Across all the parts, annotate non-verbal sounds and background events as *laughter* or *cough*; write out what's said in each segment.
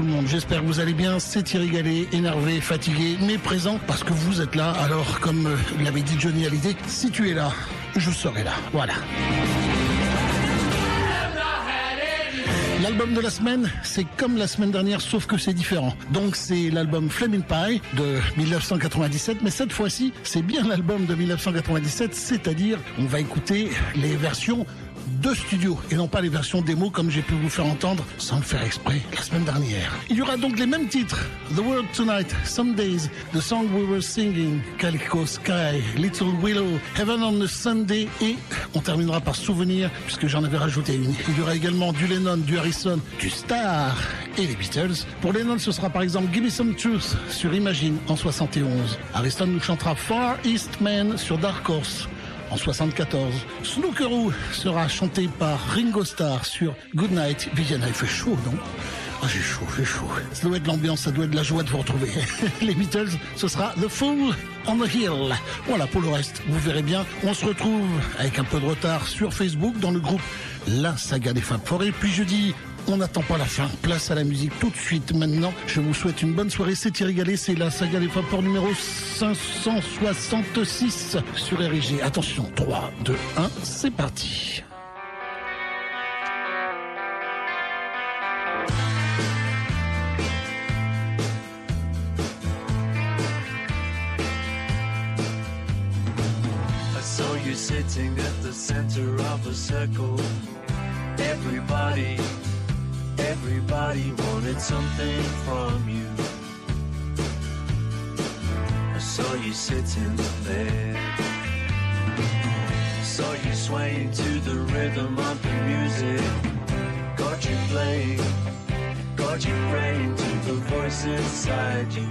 le monde. J'espère que vous allez bien. C'est Thierry énervé, fatigué, mais présent parce que vous êtes là. Alors, comme euh, l'avait dit Johnny Hallyday, si tu es là, je serai là. Voilà. L'album de la semaine, c'est comme la semaine dernière, sauf que c'est différent. Donc c'est l'album Flaming Pie de 1997, mais cette fois-ci, c'est bien l'album de 1997, c'est-à-dire on va écouter les versions de studio et non pas les versions démo comme j'ai pu vous faire entendre sans le faire exprès la semaine dernière. Il y aura donc les mêmes titres The World Tonight, Some Days, The Song We Were Singing, Calico Sky, Little Willow, Heaven on a Sunday et on terminera par Souvenir puisque j'en avais rajouté une. Il y aura également du Lennon, du Harrison, du Star et les Beatles. Pour Lennon, ce sera par exemple Give Me Some Truth sur Imagine en 71. Harrison nous chantera Far East Man sur Dark Horse en 74. Snookeroo sera chanté par Ringo Starr sur Goodnight Vienna. Il fait chaud, non? Ah, j'ai chaud, j'ai chaud. Ça doit être l'ambiance, ça doit être la joie de vous retrouver. *laughs* Les Beatles, ce sera The Fool on the Hill. Voilà, pour le reste, vous verrez bien. On se retrouve avec un peu de retard sur Facebook dans le groupe La Saga des Fab Forêt. Puis je dis on n'attend pas la fin. Place à la musique tout de suite maintenant. Je vous souhaite une bonne soirée. C'est Thierry Gallet, c'est la saga des Fab numéro 566 sur RG. Attention, 3, 2, 1, c'est parti. sitting at the center of a circle. Everybody, everybody wanted something from you. I saw you sitting there. I Saw you swaying to the rhythm of the music. Got you playing, got you praying to the voice inside you.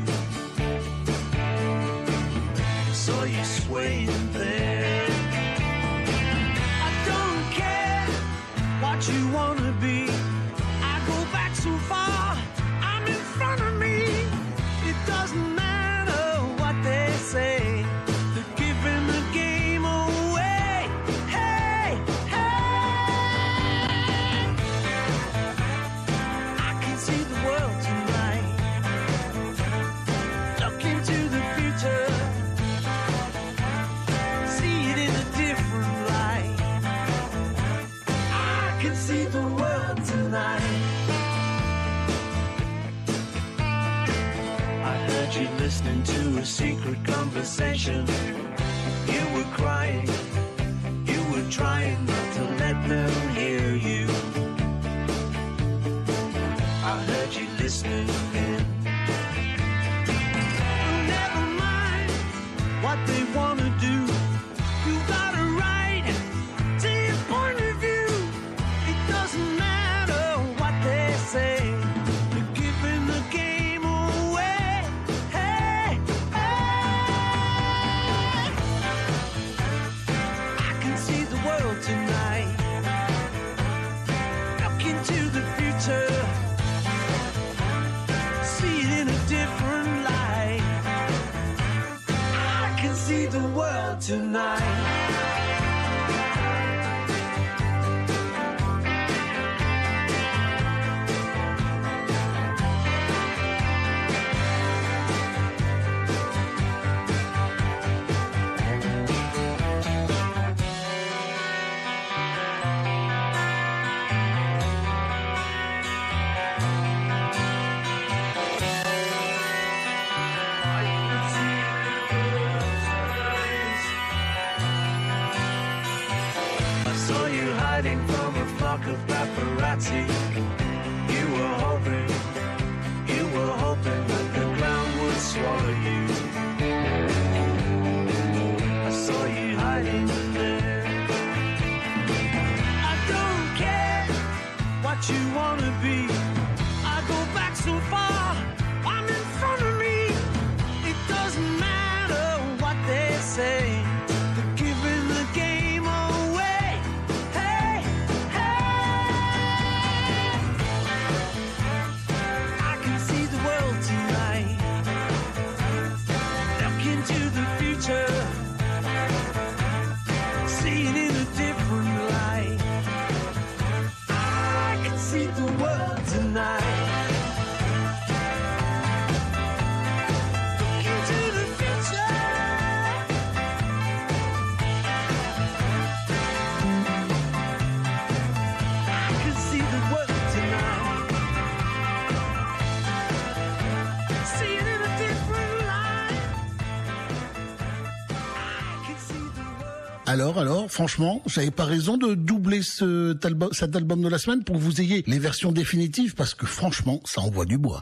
Saw you swaying there. I don't care what you wanna be. Listening to a secret conversation. You were crying, you were trying not to let them hear you. I heard you listening in. Tonight. Franchement, j'avais pas raison de doubler cet album de la semaine pour que vous ayez les versions définitives parce que franchement, ça envoie du bois.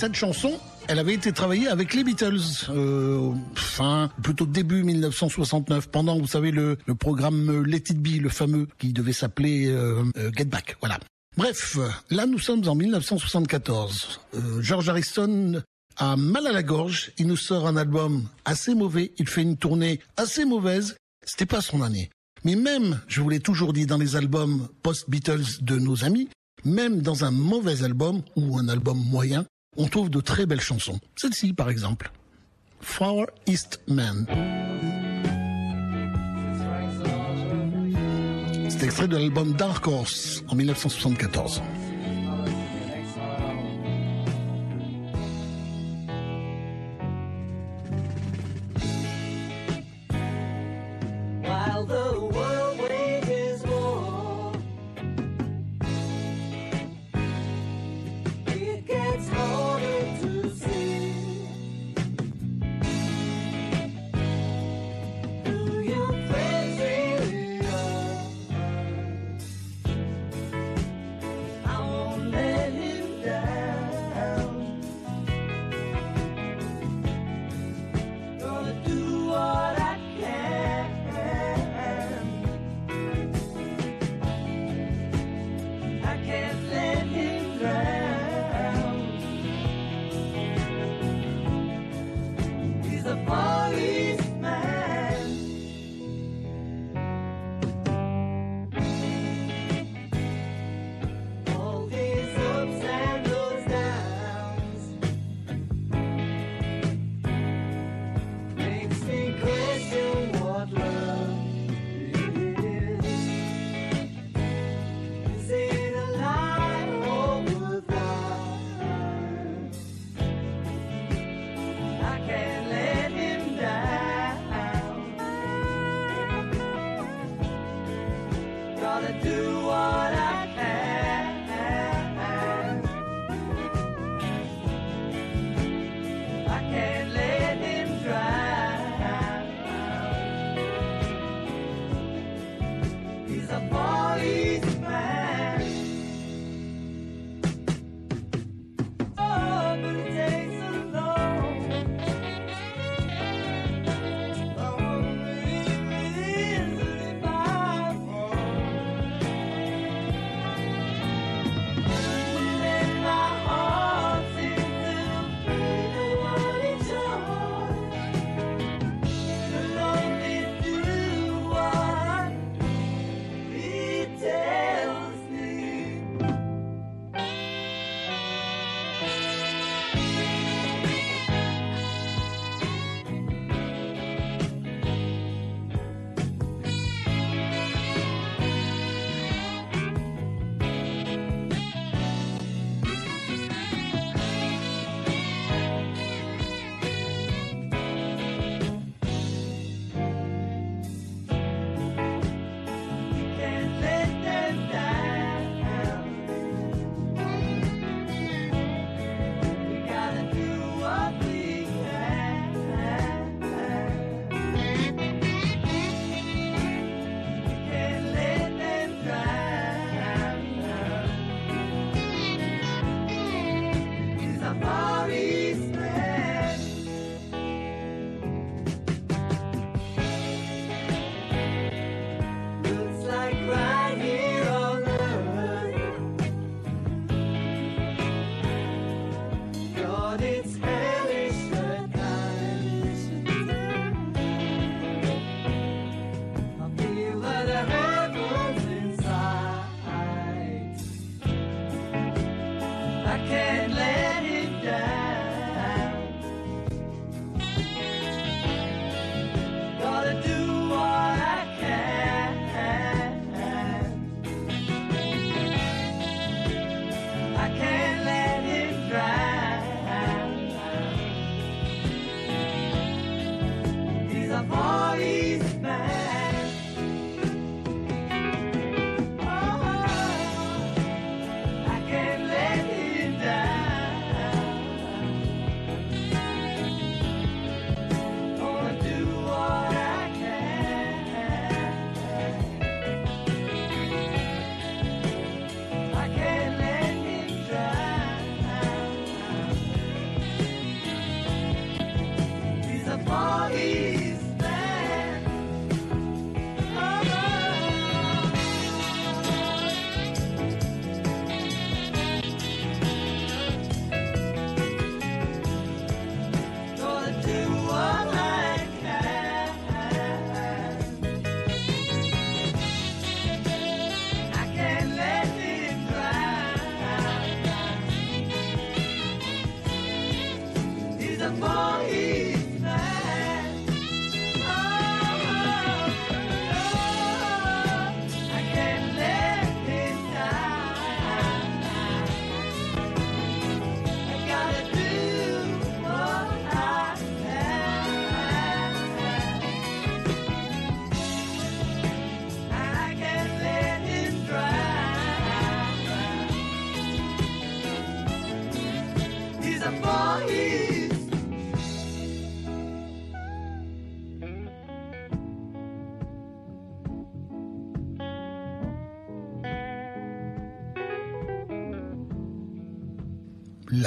Cette chanson, elle avait été travaillée avec les Beatles, euh, fin, plutôt début 1969, pendant, vous savez, le, programme Let It Be, le fameux, qui devait s'appeler euh, euh, Get Back, voilà. Bref, là nous sommes en 1974. George Harrison a mal à la gorge, il nous sort un album assez mauvais, il fait une tournée assez mauvaise, c'était pas son année. Mais même, je vous l'ai toujours dit dans les albums post-Beatles de nos amis, même dans un mauvais album ou un album moyen, on trouve de très belles chansons. Celle-ci, par exemple. Far East Man. C'est extrait de l'album Dark Horse en 1974.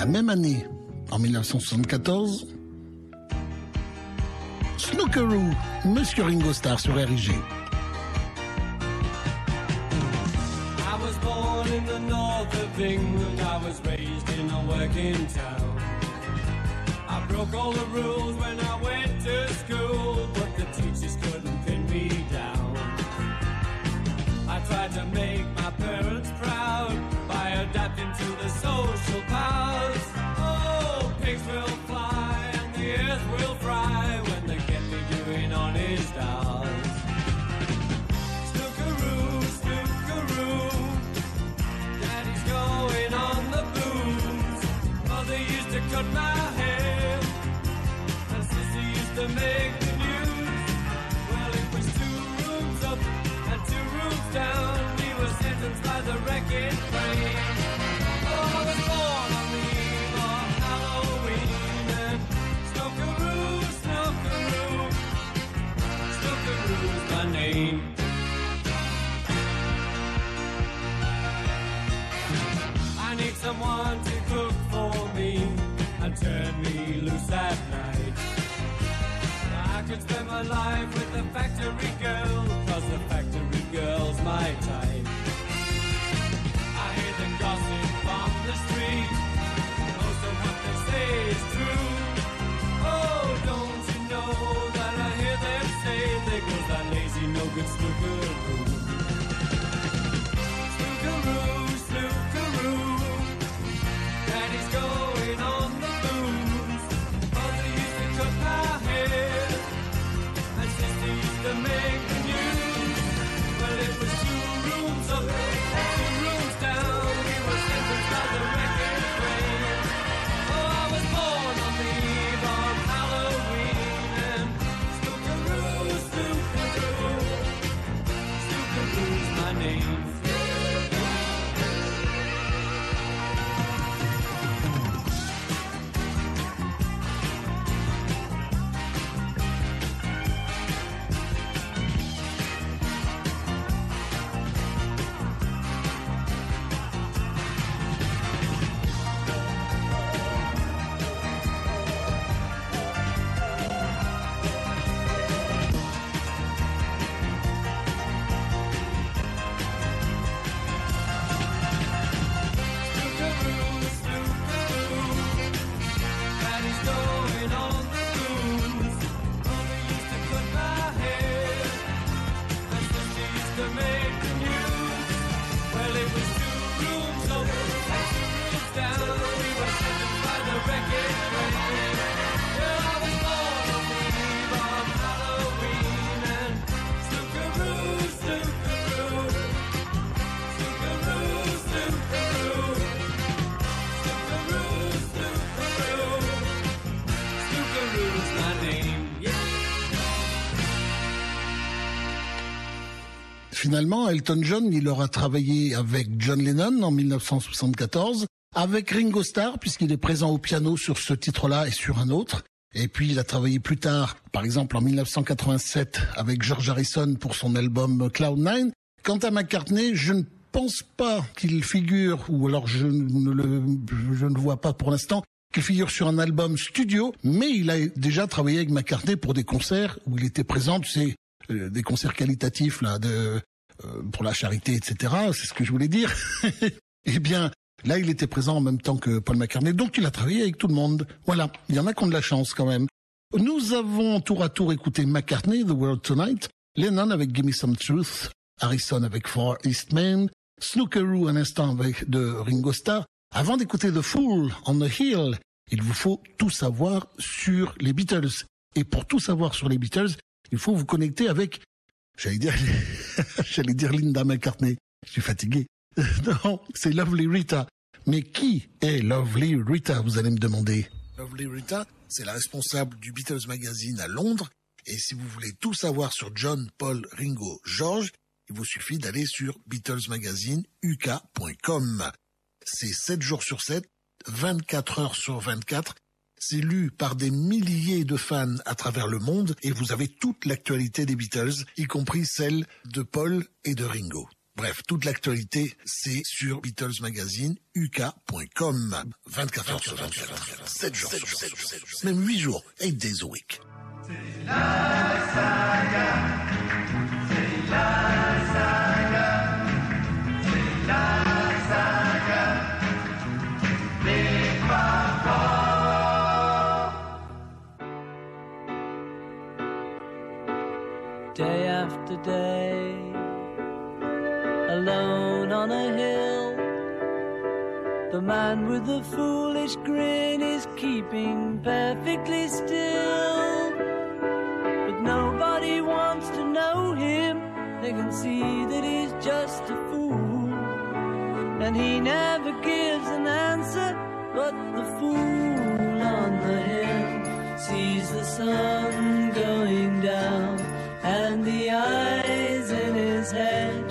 La même année, en 1974, Snookeroo, Monsieur Ringo Starr sur RIG. my with the factory girl, cause the factory girl's my type. I hear the gossip from the street, most of what they say is true. Oh, don't you know that I hear them say they go that lazy, no good, snooker. Finalement, Elton John, il aura travaillé avec John Lennon en 1974, avec Ringo Starr, puisqu'il est présent au piano sur ce titre-là et sur un autre. Et puis il a travaillé plus tard, par exemple en 1987, avec George Harrison pour son album Cloud9. Quant à McCartney, je ne pense pas qu'il figure, ou alors je ne le, je ne vois pas pour l'instant, qu'il figure sur un album studio, mais il a déjà travaillé avec McCartney pour des concerts où il était présent, c'est euh, des concerts qualitatifs là, de, pour la charité, etc. C'est ce que je voulais dire. *laughs* eh bien, là, il était présent en même temps que Paul McCartney, donc il a travaillé avec tout le monde. Voilà, il y en a qui ont de la chance quand même. Nous avons tour à tour écouté McCartney, The World Tonight, Lennon avec Gimme Some Truth, Harrison avec Far East Main, Snookeroo un instant avec de Ringo Starr. Avant d'écouter The Fool on the Hill, il vous faut tout savoir sur les Beatles. Et pour tout savoir sur les Beatles, il faut vous connecter avec, j'allais dire, *laughs* j'allais dire Linda McCartney. Je suis fatigué. *laughs* non, c'est Lovely Rita. Mais qui est Lovely Rita, vous allez me demander? Lovely Rita, c'est la responsable du Beatles Magazine à Londres. Et si vous voulez tout savoir sur John, Paul, Ringo, George, il vous suffit d'aller sur BeatlesMagazineuk.com. C'est 7 jours sur 7, 24 heures sur 24. C'est lu par des milliers de fans à travers le monde et vous avez toute l'actualité des Beatles, y compris celle de Paul et de Ringo. Bref, toute l'actualité, c'est sur BeatlesMagazineuk.com. 24 heures sur 24, 7 jours sur 7, même 8 jours, 8 days a week. day man with the foolish grin is keeping perfectly still. But nobody wants to know him, they can see that he's just a fool. And he never gives an answer, but the fool on the hill sees the sun going down and the eyes in his head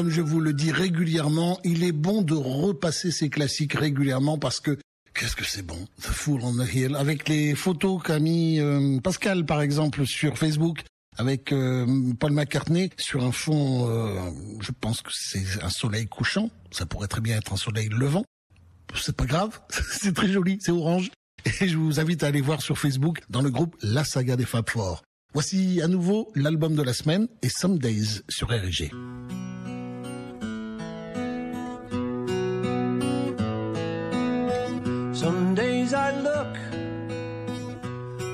Comme je vous le dis régulièrement, il est bon de repasser ces classiques régulièrement parce que qu'est-ce que c'est bon, The Fool on the Hill, avec les photos qu'a mis euh, Pascal par exemple sur Facebook, avec euh, Paul McCartney sur un fond, euh, je pense que c'est un soleil couchant. Ça pourrait très bien être un soleil levant. C'est pas grave, *laughs* c'est très joli, c'est orange. Et je vous invite à aller voir sur Facebook dans le groupe La Saga des Fab Four. Voici à nouveau l'album de la semaine et Some Days sur RG. Some days I look,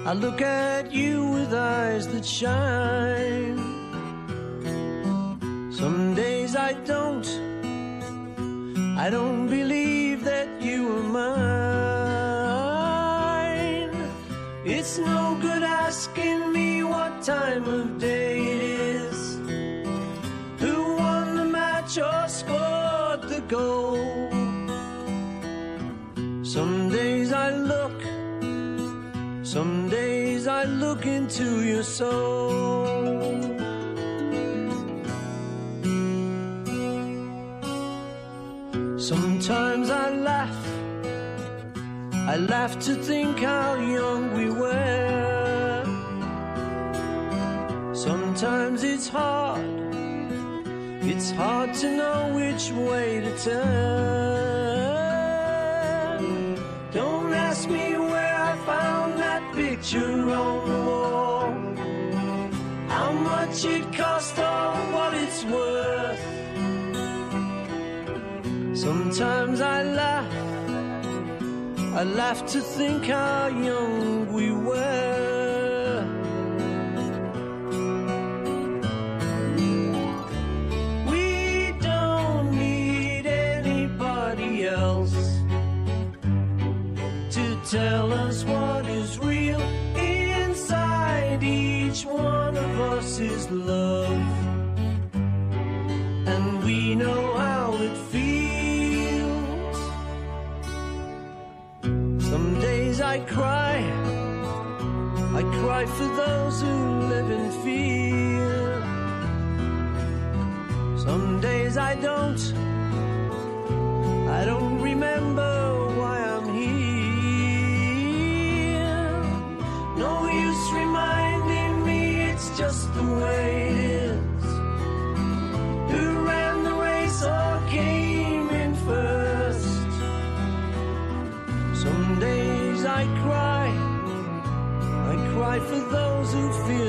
I look at you with eyes that shine. Some days I don't, I don't believe that you are mine. It's no good asking me what time of day it is, who won the match or scored the goal. Some days I look, some days I look into your soul. Sometimes I laugh, I laugh to think how young we were. Sometimes it's hard, it's hard to know which way to turn. Ask me where I found that picture on the wall. How much it cost or what it's worth. Sometimes I laugh, I laugh to think how young we were. Tell us what is real inside each one of us is love. And we know how it feels. Some days i cry. I cry for those who live in fear. Some days i don't. I don't remember No use reminding me it's just the way it is. Who ran the race or came in first? Some days I cry, I cry for those who fear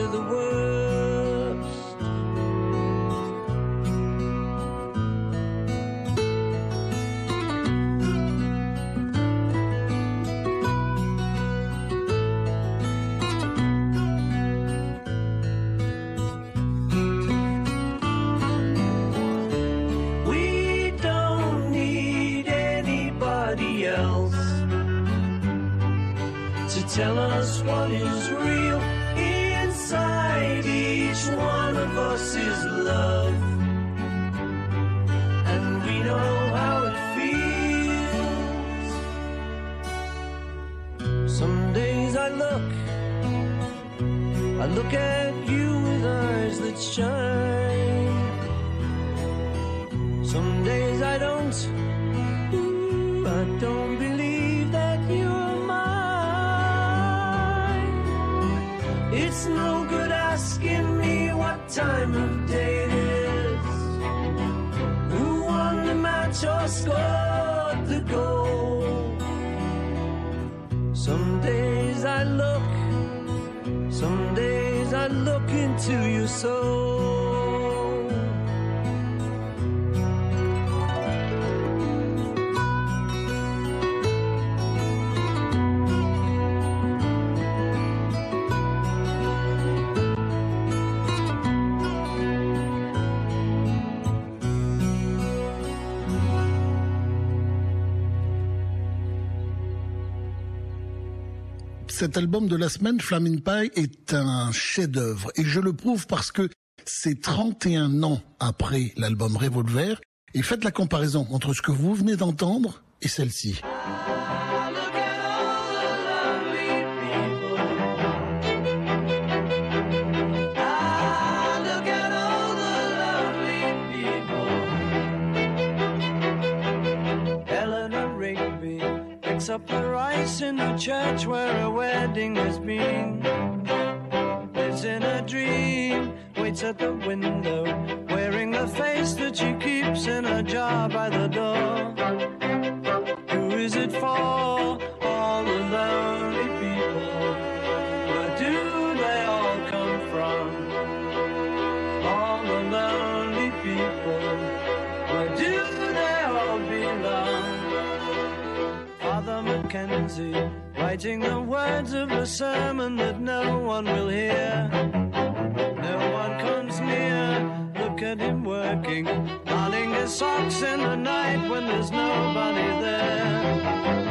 Cet album de la semaine, Flamin' Pie, est un chef-d'œuvre. Et je le prouve parce que c'est 31 ans après l'album Revolver. Et faites la comparaison entre ce que vous venez d'entendre et celle-ci. In the church where a wedding has been. Lives in a dream waits at the window, wearing the face that she keeps in a jar by the door. Who is it for? Mackenzie, writing the words of a sermon that no one will hear. No one comes near. Look at him working, darning his socks in the night when there's nobody there.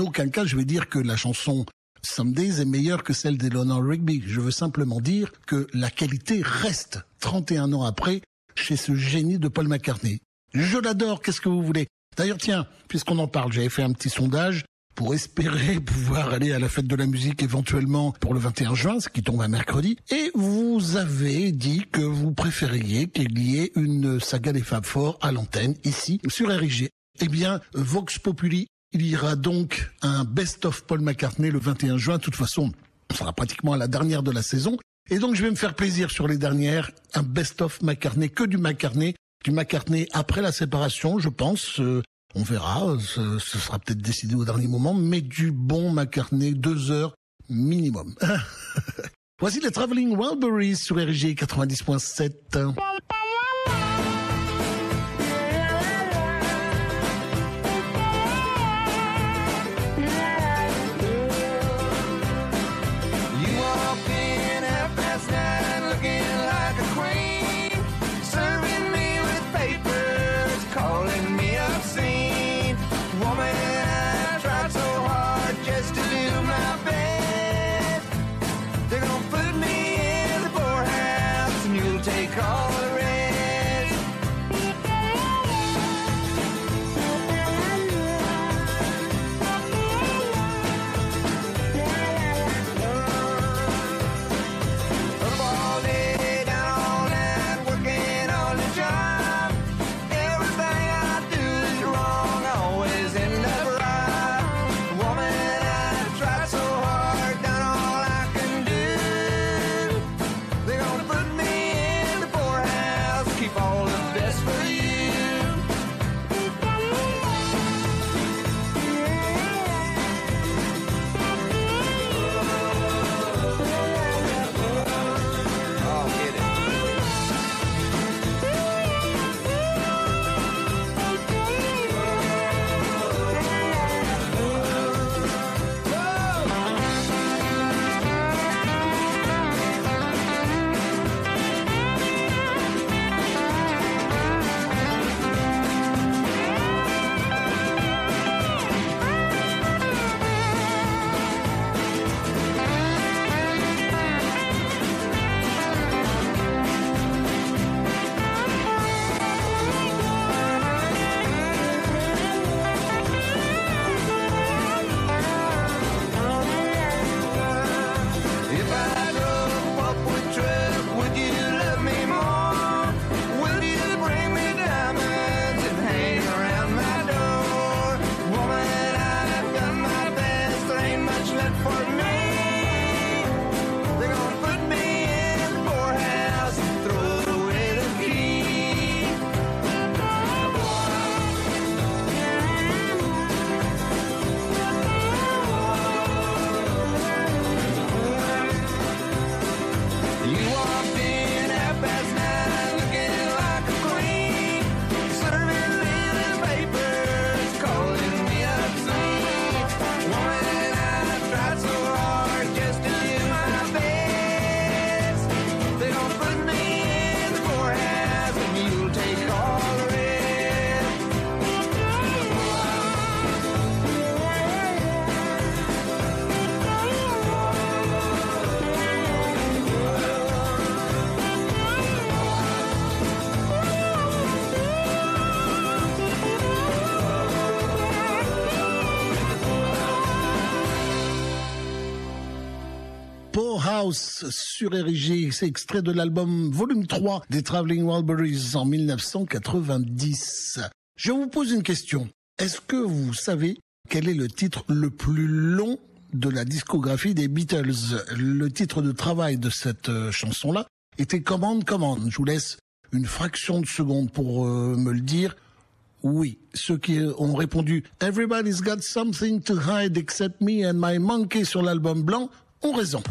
En aucun cas, je vais dire que la chanson Some Days est meilleure que celle d'Eleanor Rigby. Je veux simplement dire que la qualité reste 31 ans après chez ce génie de Paul McCartney. Je l'adore, qu'est-ce que vous voulez? D'ailleurs, tiens, puisqu'on en parle, j'avais fait un petit sondage pour espérer *laughs* pouvoir aller à la fête de la musique éventuellement pour le 21 juin, ce qui tombe un mercredi. Et vous avez dit que vous préfériez qu'il y ait une saga des Fab Four à l'antenne, ici, sur RIG. Eh bien, Vox Populi, il y aura donc un best-of Paul McCartney le 21 juin. De toute façon, on sera pratiquement à la dernière de la saison. Et donc, je vais me faire plaisir sur les dernières. Un best-of McCartney, que du McCartney. Du McCartney après la séparation, je pense. Euh, on verra. Ce, ce sera peut-être décidé au dernier moment. Mais du bon McCartney, deux heures minimum. *laughs* Voici les Traveling Wildberries sur RG 90.7. House sur Érigé. C'est extrait de l'album volume 3 des Traveling Wilburys en 1990. Je vous pose une question. Est-ce que vous savez quel est le titre le plus long de la discographie des Beatles? Le titre de travail de cette euh, chanson-là était Commande, Commande. Je vous laisse une fraction de seconde pour euh, me le dire. Oui, ceux qui ont répondu Everybody's got something to hide except me and my monkey sur l'album blanc ont raison.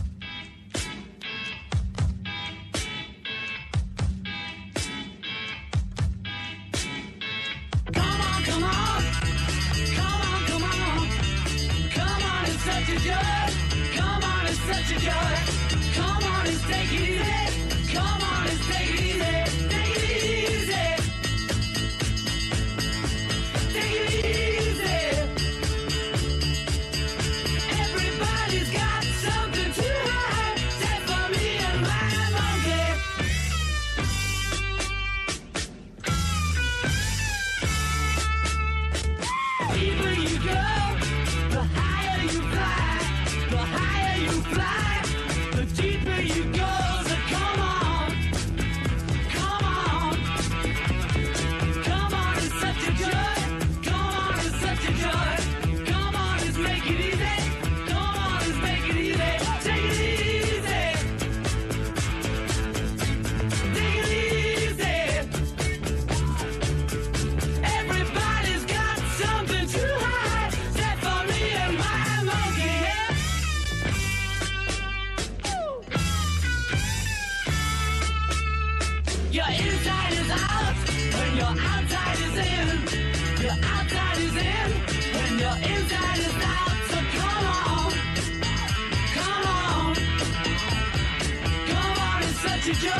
your joy.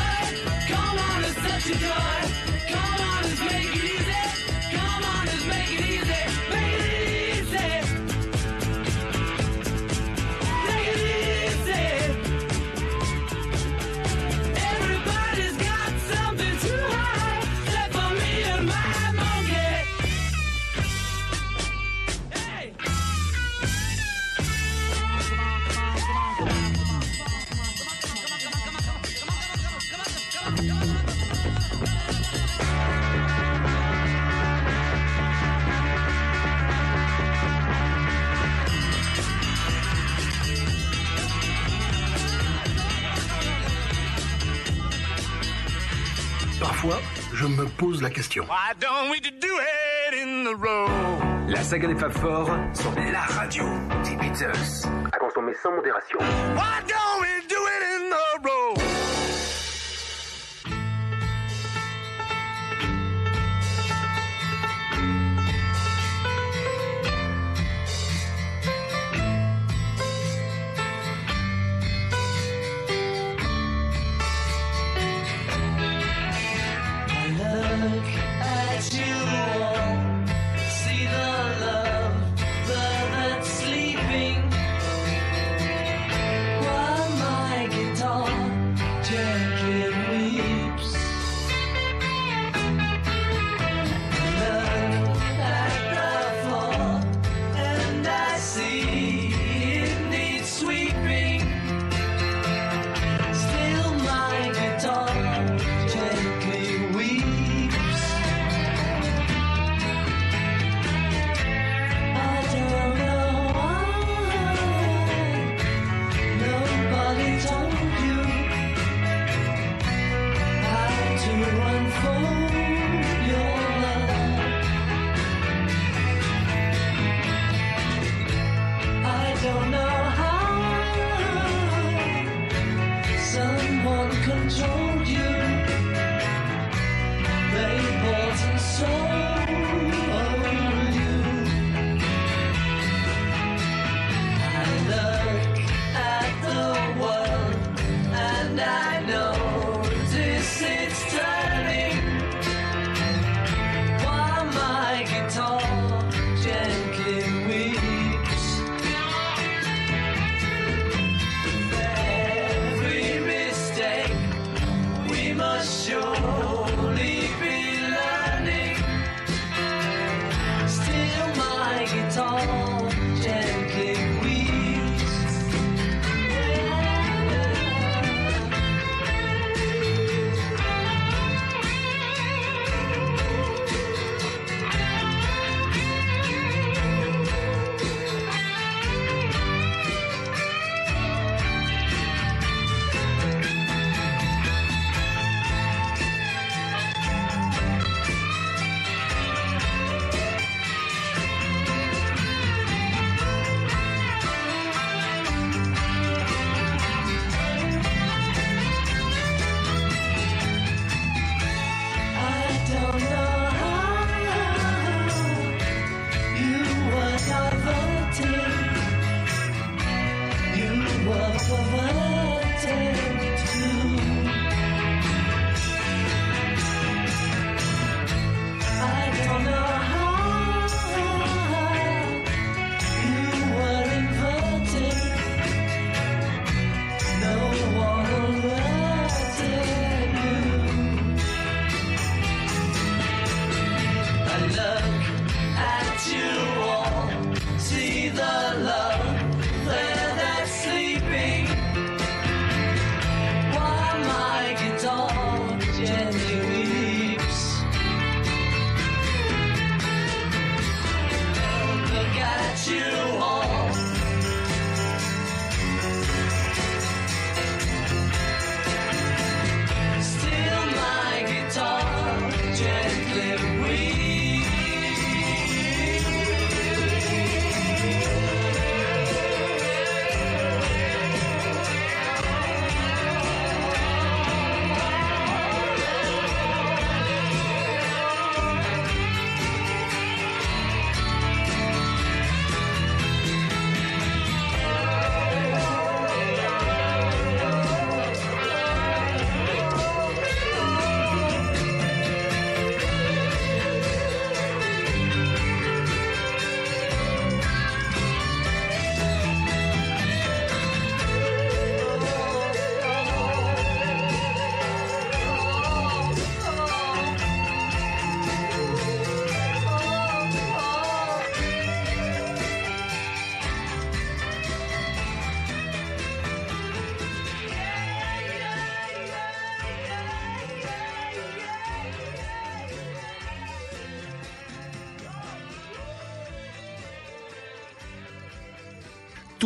Come on and set your joy. Pose la question. Why don't we do it in the road? La saga des Fab Four sur la radio des Beatles. À consommer sans modération. Why don't we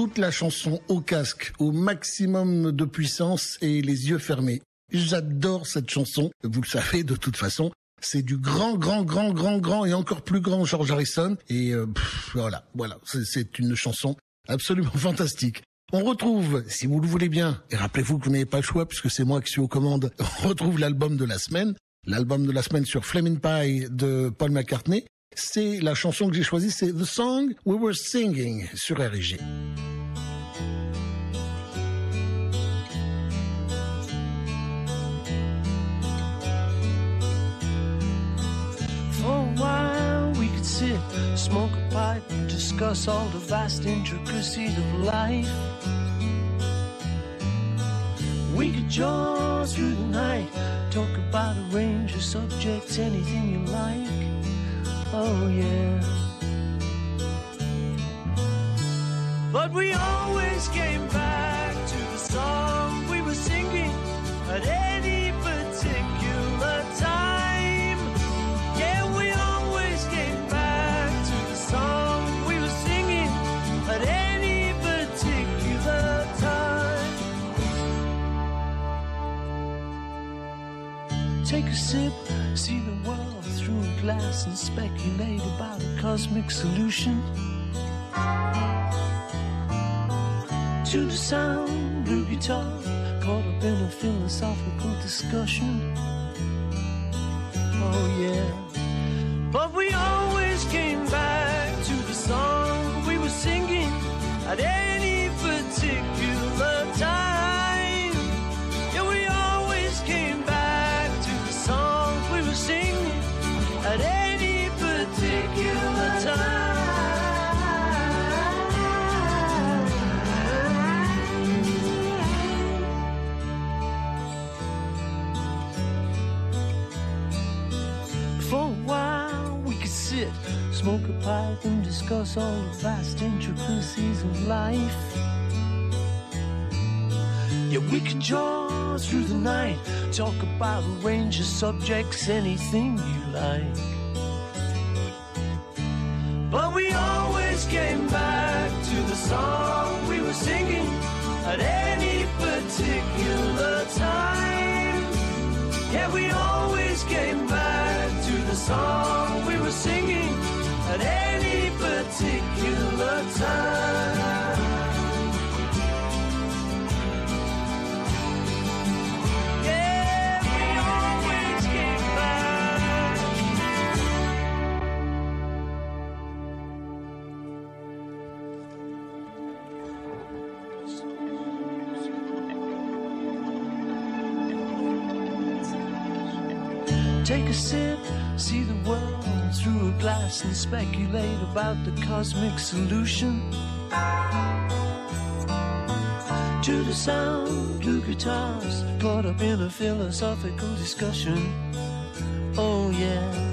toute la chanson au casque, au maximum de puissance et les yeux fermés. J'adore cette chanson. Vous le savez de toute façon. C'est du grand, grand, grand, grand, grand et encore plus grand George Harrison. Et euh, voilà, voilà, c'est- une chanson absolument *laughs* fantastique. On retrouve, si vous le voulez bien, et rappelez-vous que vous n'avez pas le choix puisque c'est moi qui suis aux commandes, *laughs* on retrouve l'album de la semaine. L'album de la semaine sur Flamin' Pie de Paul McCartney. C'est la chanson que j'ai choisie, c'est The Song We Were Singing sur RG. For a while we could sit, smoke a pipe, discuss all the vast intricacies of life. We could jaw through the night, talk about a range of subjects, anything you like. Oh yeah. But we always came back to the song we were singing at any sip, see the world through a glass, and speculate about a cosmic solution. To the sound, blue guitar, caught up in a philosophical discussion. Oh yeah. Pipe, and discuss all the vast intricacies of life. Yeah, we could jaw through the night, talk about a range of subjects, anything you like. But we always came back to the song we were singing at any particular time. Yeah, we always came back to the song we were singing at any particular time. Yeah, we always back. Take a sip, see the world through a glass and speculate about the cosmic solution. To the sound, blue guitars, caught up in a philosophical discussion. Oh yeah.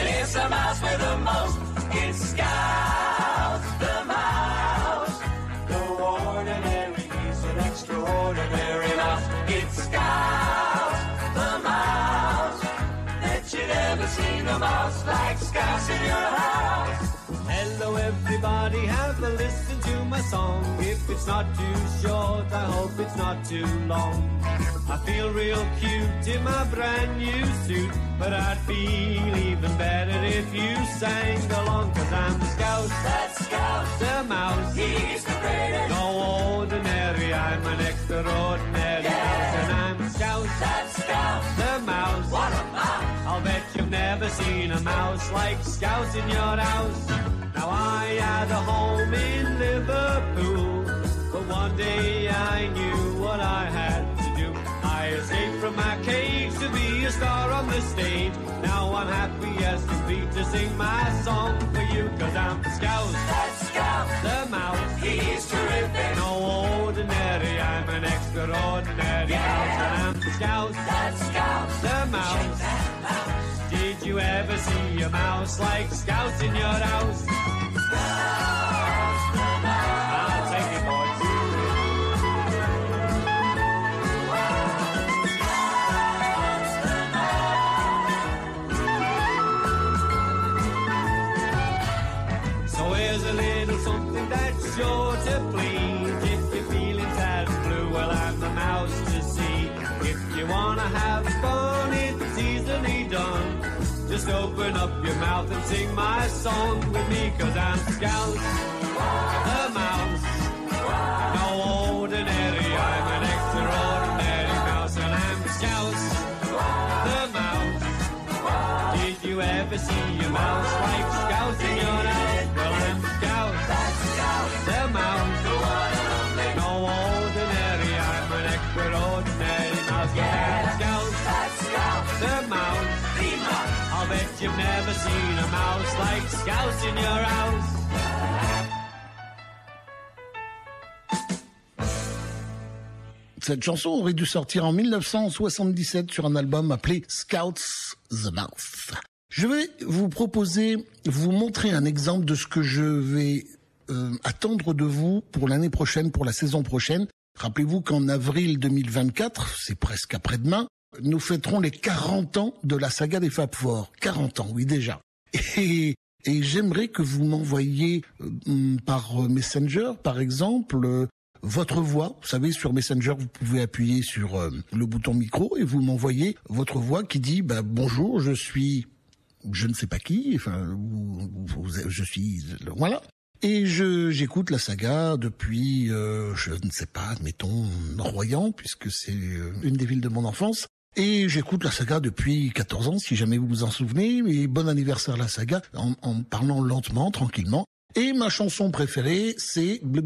everybody, have a listen to my song. If it's not too short, I hope it's not too long. I feel real cute in my brand new suit, but I'd feel even better if you sang along, cause I'm the scout. That's Scout. The mouse. He's the greatest. No ordinary, I'm an extraordinary mouse, and I'm the scout. That's Scout. The mouse. What a never seen a mouse like Scout in your house. Now I had a home in Liverpool, but one day I knew what I had to do. I escaped from my cage to be a star on the stage. Now I'm happy as can be to sing my song for you, cause I'm the Scout. That's Scout. The mouse. He's terrific. No ordinary, I'm an extraordinary mouse, and I'm the Scout. That's Scout. The mouse. Did you ever see a mouse like Scout in your house? Up your mouth and sing my song with me, cause I'm Scout, the mouse. No ordinary, I'm an extraordinary mouse, and I'm Scout, the mouse. Did you ever see a mouse like Scout you've never seen a mouse in your house. Cette chanson aurait dû sortir en 1977 sur un album appelé Scouts the Mouse. Je vais vous proposer, vous montrer un exemple de ce que je vais euh, attendre de vous pour l'année prochaine, pour la saison prochaine. Rappelez-vous qu'en avril 2024, c'est presque après-demain, nous fêterons les 40 ans de la saga des Fab Four. 40 ans, oui déjà. Et, et j'aimerais que vous m'envoyiez euh, par Messenger, par exemple, euh, votre voix. Vous savez, sur Messenger, vous pouvez appuyer sur euh, le bouton micro et vous m'envoyez votre voix qui dit bah, bonjour, je suis je ne sais pas qui, enfin, je suis voilà. Et je j'écoute la saga depuis, euh, je ne sais pas, admettons, Royan, puisque c'est euh, une des villes de mon enfance. Et j'écoute la saga depuis 14 ans, si jamais vous vous en souvenez. Et bon anniversaire la saga, en, parlant lentement, tranquillement. Et ma chanson préférée, c'est Bleu.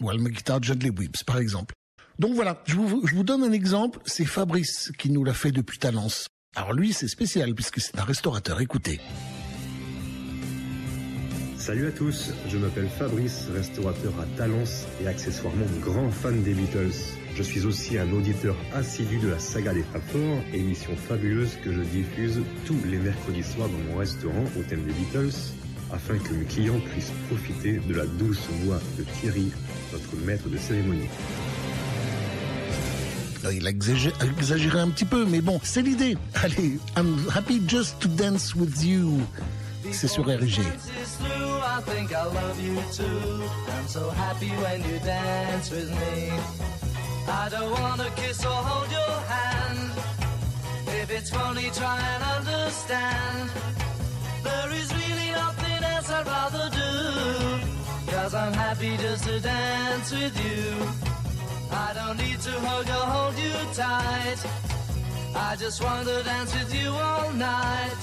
While my guitar gently weeps, par exemple. Donc voilà, je vous, je vous donne un exemple. C'est Fabrice qui nous l'a fait depuis Talence. Alors lui, c'est spécial puisque c'est un restaurateur. Écoutez. Salut à tous, je m'appelle Fabrice, restaurateur à Talence et accessoirement grand fan des Beatles. Je suis aussi un auditeur assidu de la saga des Fab Four, émission fabuleuse que je diffuse tous les mercredis soirs dans mon restaurant au thème des Beatles, afin que mes clients puissent profiter de la douce voix de Thierry, notre maître de cérémonie. Euh, Il a exagé- exagéré un petit peu, mais bon, c'est l'idée. Allez, I'm happy just to dance with you. C'est sur RG. I think I love you too. I'm so happy when you dance with me. I don't wanna kiss or hold your hand. If it's funny, try and understand. There is really nothing else I'd rather do. Cause I'm happy just to dance with you. I don't need to hug or hold you tight. I just want to dance with you all night.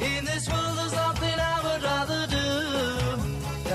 In this world there's nothing I would rather do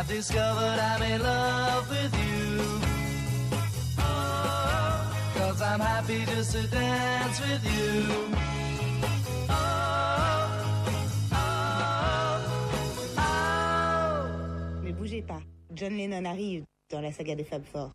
I've discovered I'm in love with you. Cause I'm happy just to dance with you. Ne bougez pas, John Lennon arrive dans la saga des Fab Four.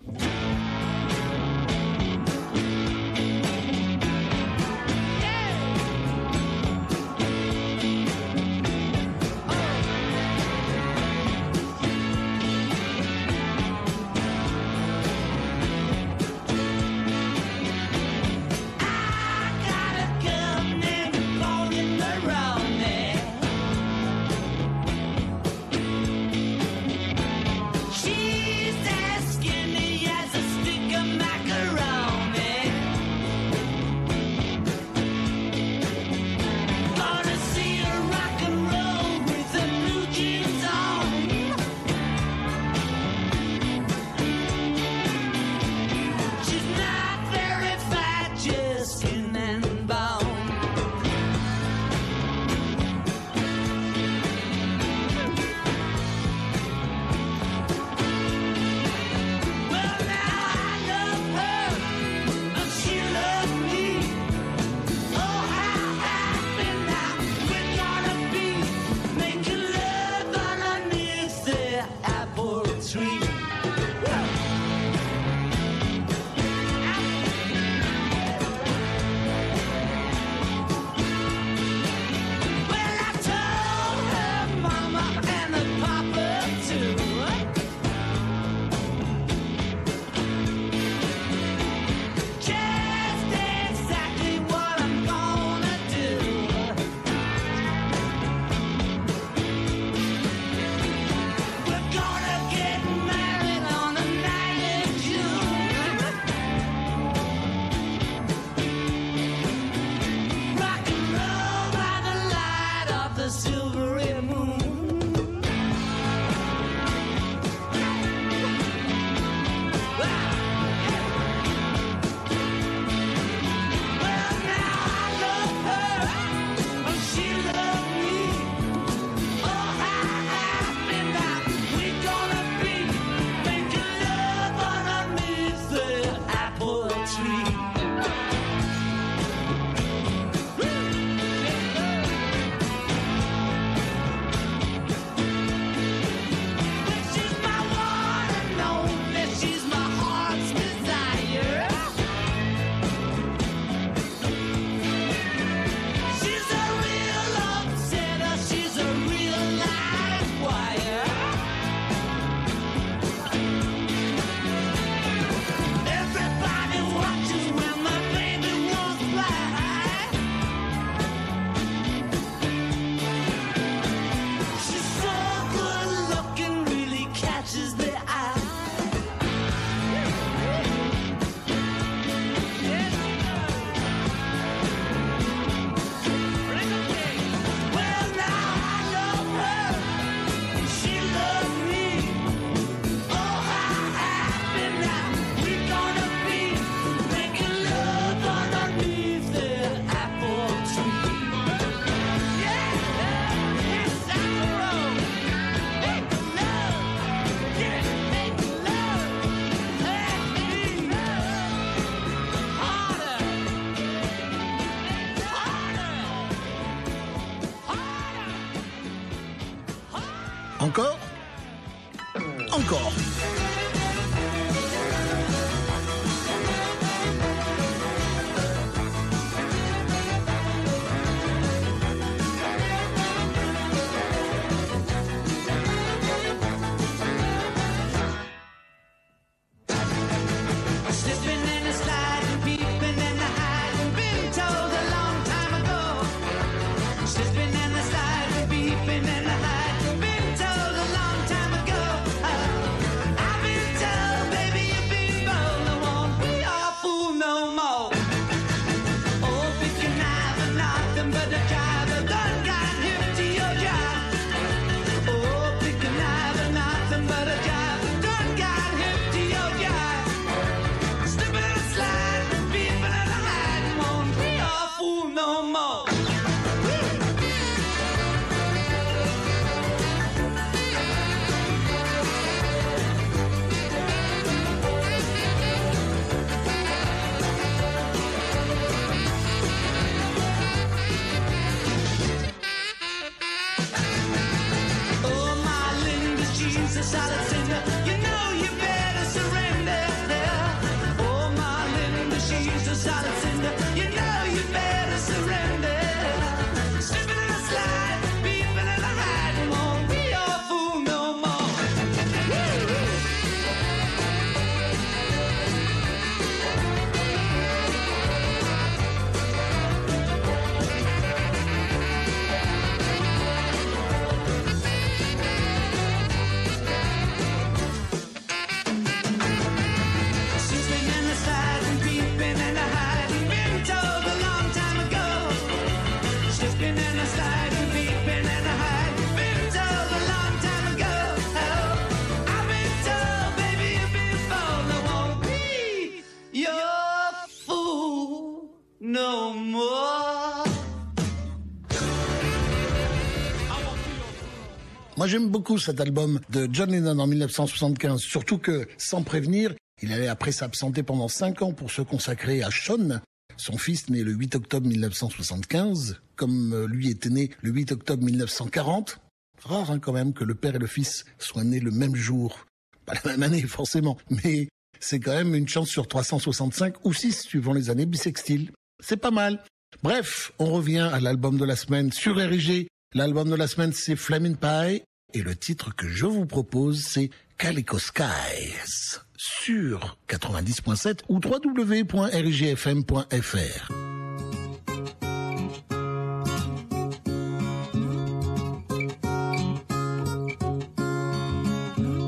J'aime beaucoup cet album de John Lennon en 1975, surtout que, sans prévenir, il allait après s'absenter pendant cinq ans pour se consacrer à Sean, son fils né le 8 octobre 1975, comme euh, lui était né le 8 octobre 1940. Rare hein, quand même que le père et le fils soient nés le même jour. Pas la même année forcément, mais c'est quand même une chance sur 365 ou 6 suivant les années bissextiles. C'est pas mal. Bref, on revient à l'album de la semaine sur RIG. L'album de la semaine, c'est Flamin' Pie. Et le titre que je vous propose, c'est Calico Skies sur 90.7 ou www.rigfm.fr.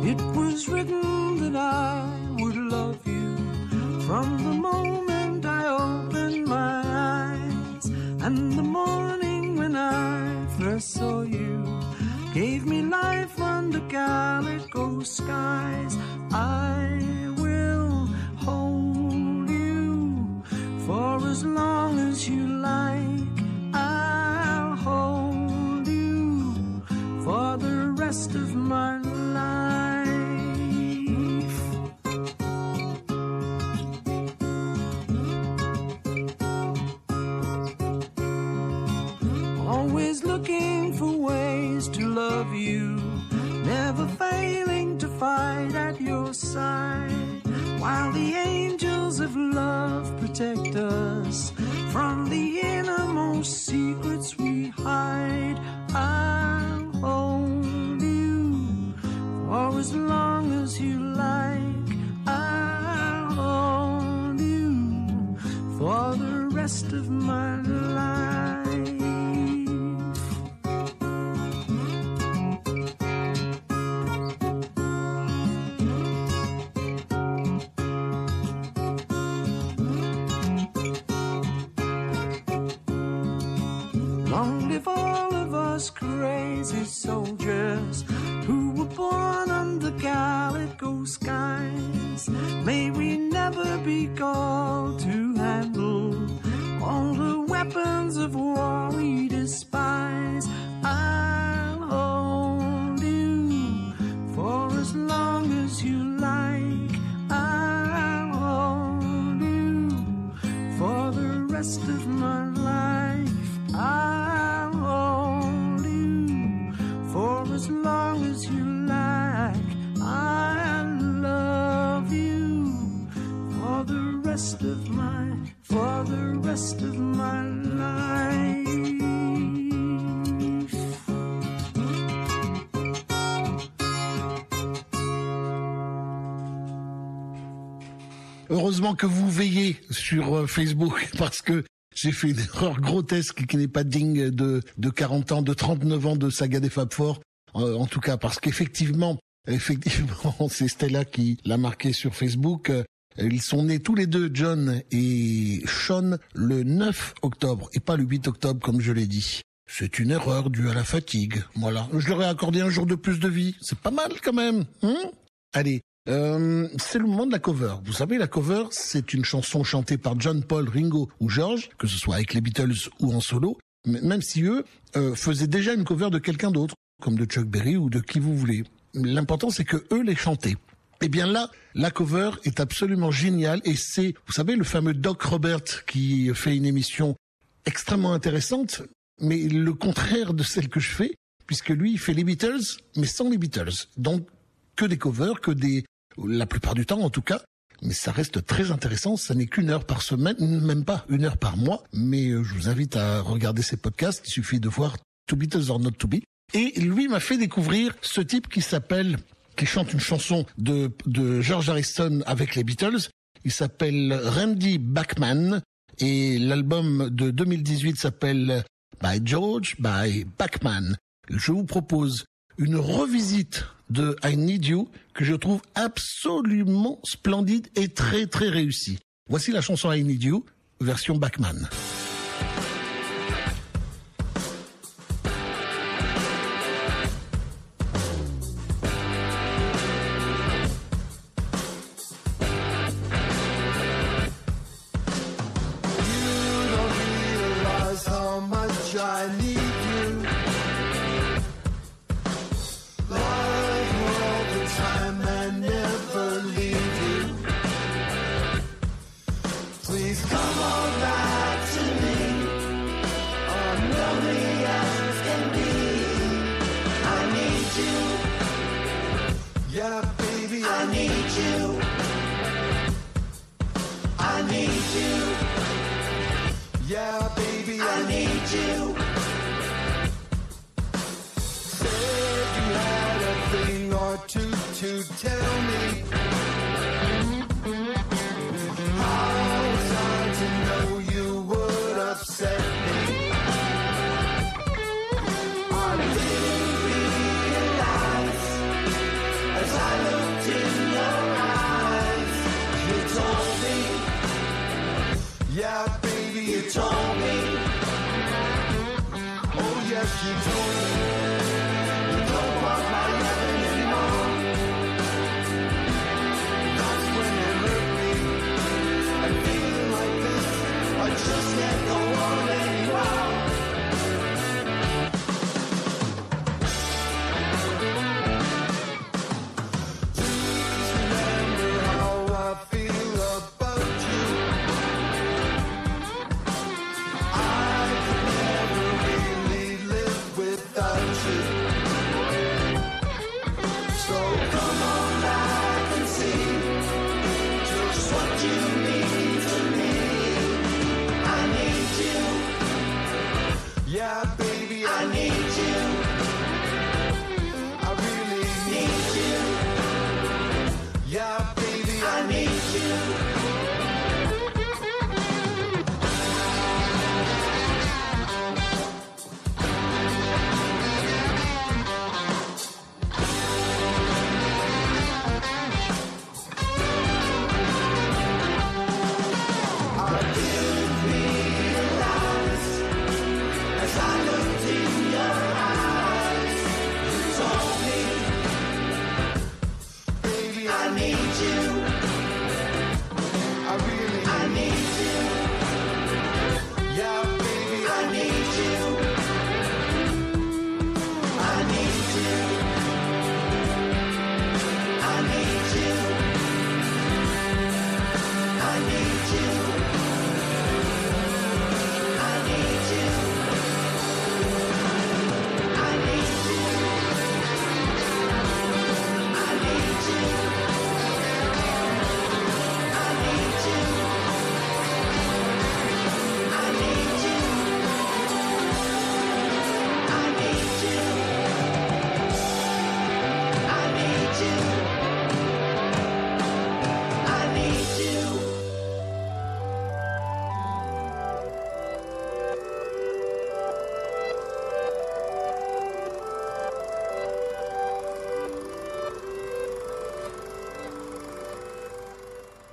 It was written that I would love you from the moment I opened my eyes. And the morning when I first saw you gave me life under calico skies. I will hold you for as long as you like. I'll hold you for the rest of my life. Fight at your side. While the angels of love protect us from the innermost secrets we hide, I'll hold you for as long as you like. I'll hold you for the rest of my life. Que vous veillez sur euh, Facebook *laughs* parce que j'ai fait une erreur grotesque qui n'est pas digne de, de 40 ans, de 39 ans de saga des Fab Four. Euh, en tout cas, parce qu'effectivement, *laughs* effectivement, c'est Stella qui l'a marqué sur Facebook. Euh, Ils sont nés tous les deux, John et Sean, le 9 octobre et pas le 8 octobre comme je l'ai dit. C'est une erreur due à la fatigue. Voilà. Je leur ai accordé un jour de plus de vie. C'est pas mal quand même. Hein? Allez. Euh, c'est le moment de la cover. Vous savez, la cover, c'est une chanson chantée par John, Paul, Ringo ou George, que ce soit avec les Beatles ou en solo, même si eux euh, faisaient déjà une cover de quelqu'un d'autre, comme de Chuck Berry ou de qui vous voulez. L'important, c'est que eux les chantaient. Eh bien là, la cover est absolument géniale et c'est, vous savez, le fameux Doc Robert qui fait une émission extrêmement intéressante, mais le contraire de celle que je fais, puisque lui, il fait les Beatles, mais sans les Beatles. Donc, que des covers, que des, la plupart du temps en tout cas, mais ça reste très intéressant. Ça n'est qu'une heure par semaine, même pas une heure par mois. Mais euh, je vous invite à regarder ces podcasts. Il suffit de voir To Beatles or Not To Be. Et lui m'a fait découvrir ce type qui s'appelle, qui chante une chanson de, de George Harrison avec les Beatles. Il s'appelle Randy Bachman et l'album de 2018 s'appelle By George by Bachman. Je vous propose une revisite de I Need You que je trouve absolument splendide et très très réussie. Voici la chanson I Need You, version Bachman.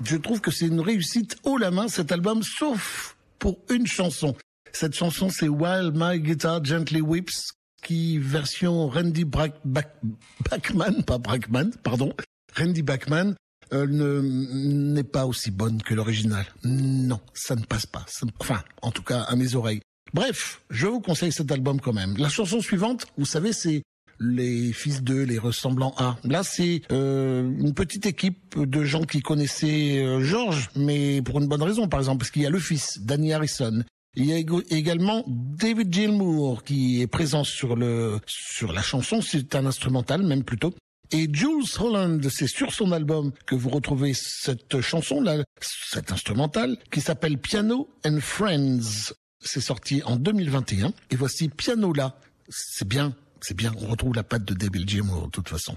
Je trouve que c'est une réussite haut la main cet album, sauf pour une chanson. Cette chanson, c'est While My Guitar Gently Whips, qui version Randy Brack, Back- Bachman, pas Brackman, pardon, Randy Bachman, euh, ne- n'est pas aussi bonne que l'original. Non, ça ne passe pas. Enfin, en tout cas, à mes oreilles. Bref, je vous conseille cet album quand même. La chanson suivante, vous savez, c'est les fils d'eux, les ressemblants à. Là, c'est euh, une petite équipe de gens qui connaissaient euh, George, mais pour une bonne raison, par exemple, parce qu'il y a le fils, Danny Harrison. Il y a également David Gilmour qui est présent sur le sur la chanson. C'est un instrumental, même plutôt. Et Jules Holland, c'est sur son album que vous retrouvez cette chanson là, cet instrumental qui s'appelle Piano and Friends. C'est sorti en 2021. Et voici Piano là. C'est bien, c'est bien. On retrouve la patte de David Gilmour de toute façon.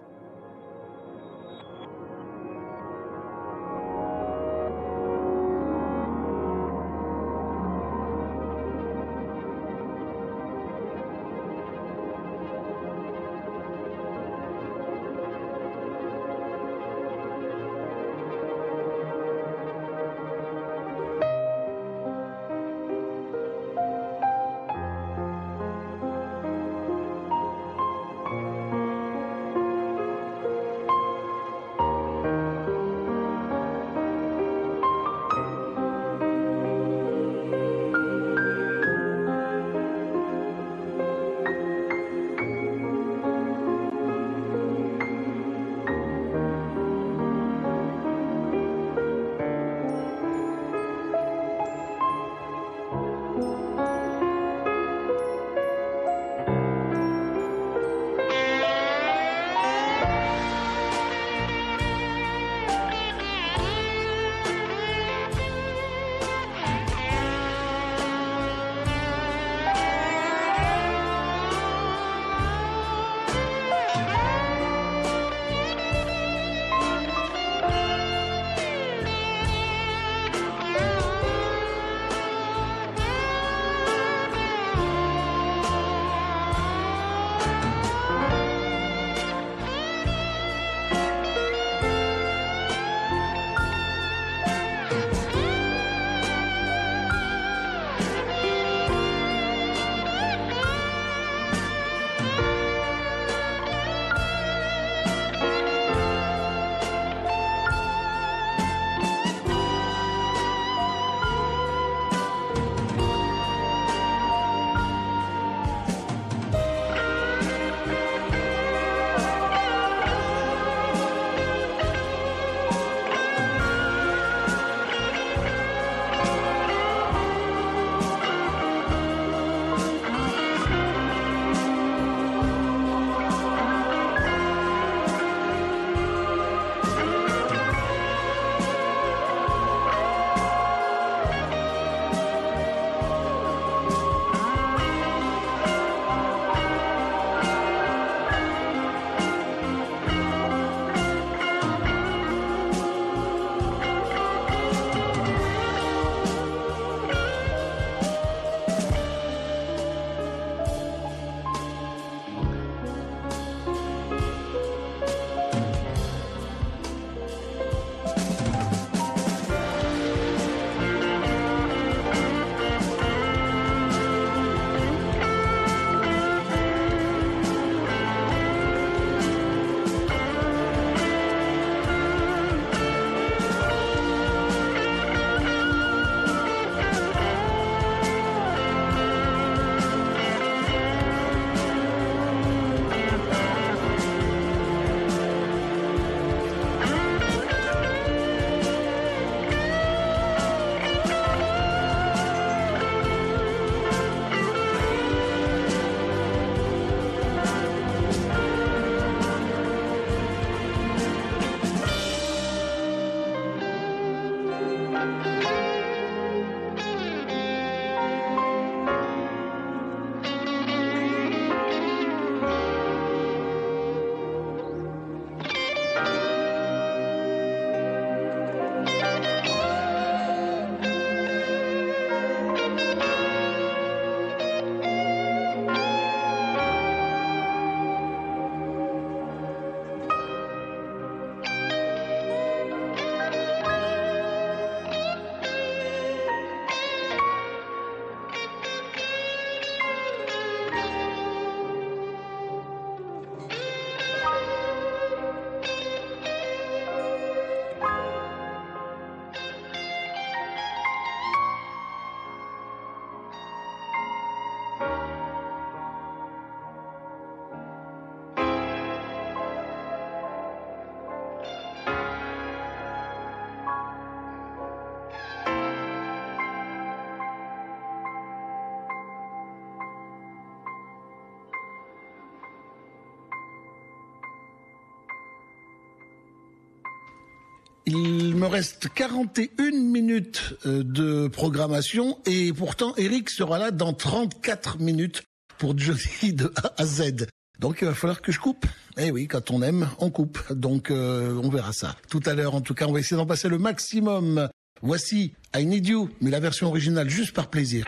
Il me reste 41 minutes euh, de programmation et pourtant Eric sera là dans 34 minutes pour Johnny de A à Z. Donc il va falloir que je coupe. Eh oui, quand on aime, on coupe. Donc euh, on verra ça tout à l'heure. En tout cas, on va essayer d'en passer le maximum. Voici I Need You, mais la version originale juste par plaisir.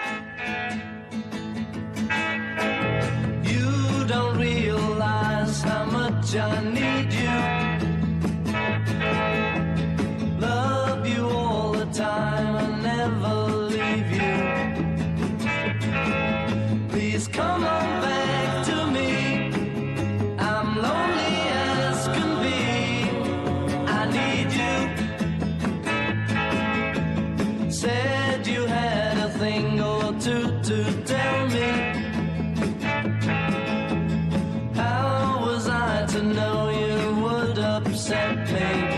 Sam's and.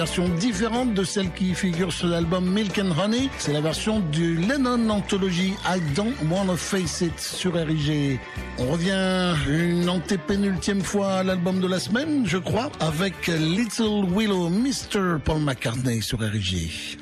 Version différente de celle qui figure sur l'album Milk and Honey. C'est la version du Lennon Anthology I Don't Wanna Face It sur RIG. On revient une antépénultième fois à l'album de la semaine, je crois, avec Little Willow, Mr. Paul McCartney sur RIG.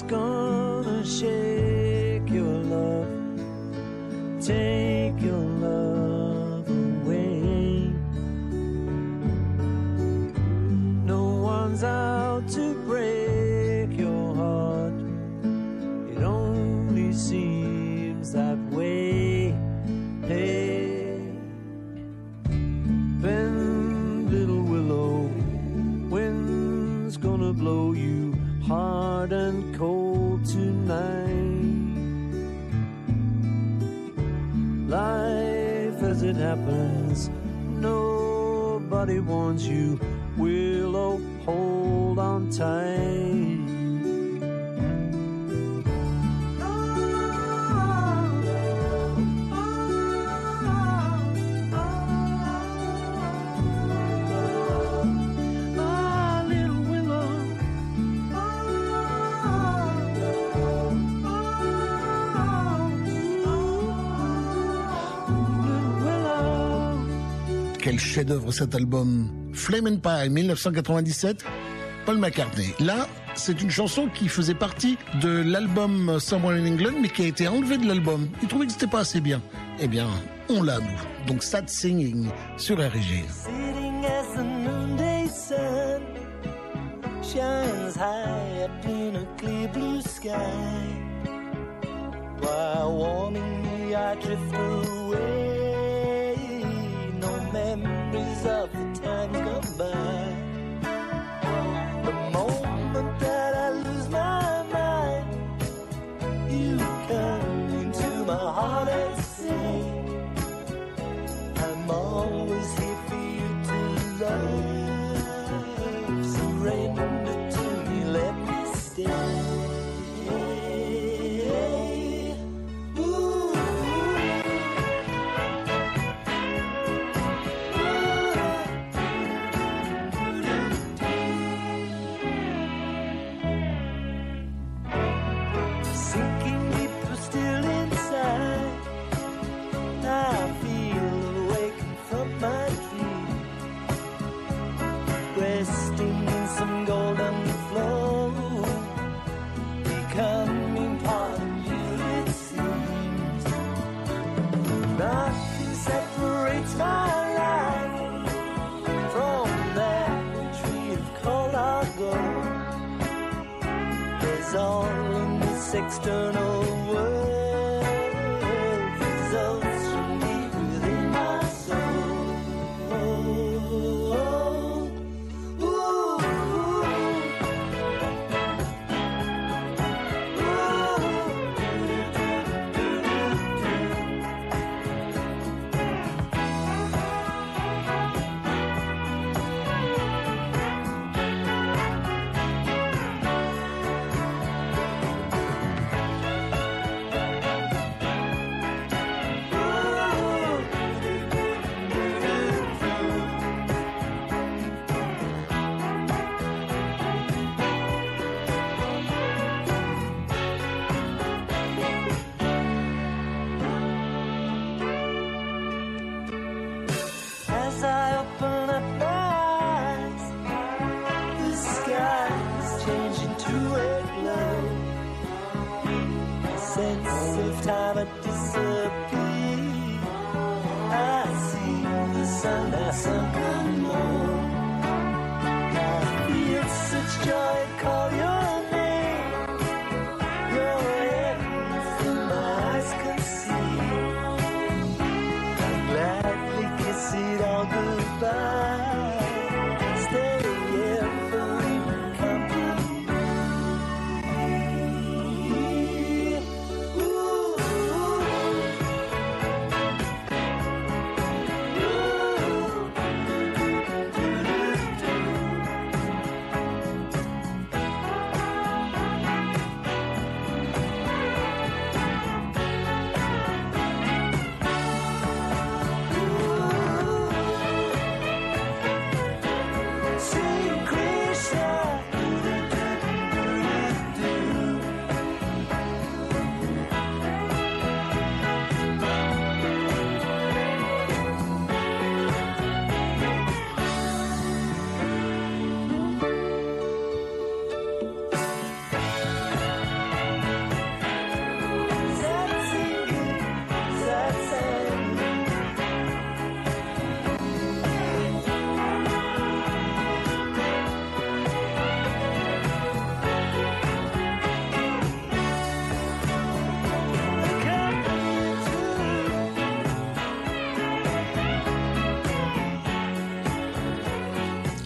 Gonna shake chef-d'œuvre cet album Flame and Pie 1997 Paul McCartney. Là, c'est une chanson qui faisait partie de l'album Somewhere in England, mais qui a été enlevée de l'album. Il trouvait que c'était pas assez bien. Eh bien, on l'a, nous. Donc, Sad Singing sur RG. Shines high up in a clear sky. While warming. done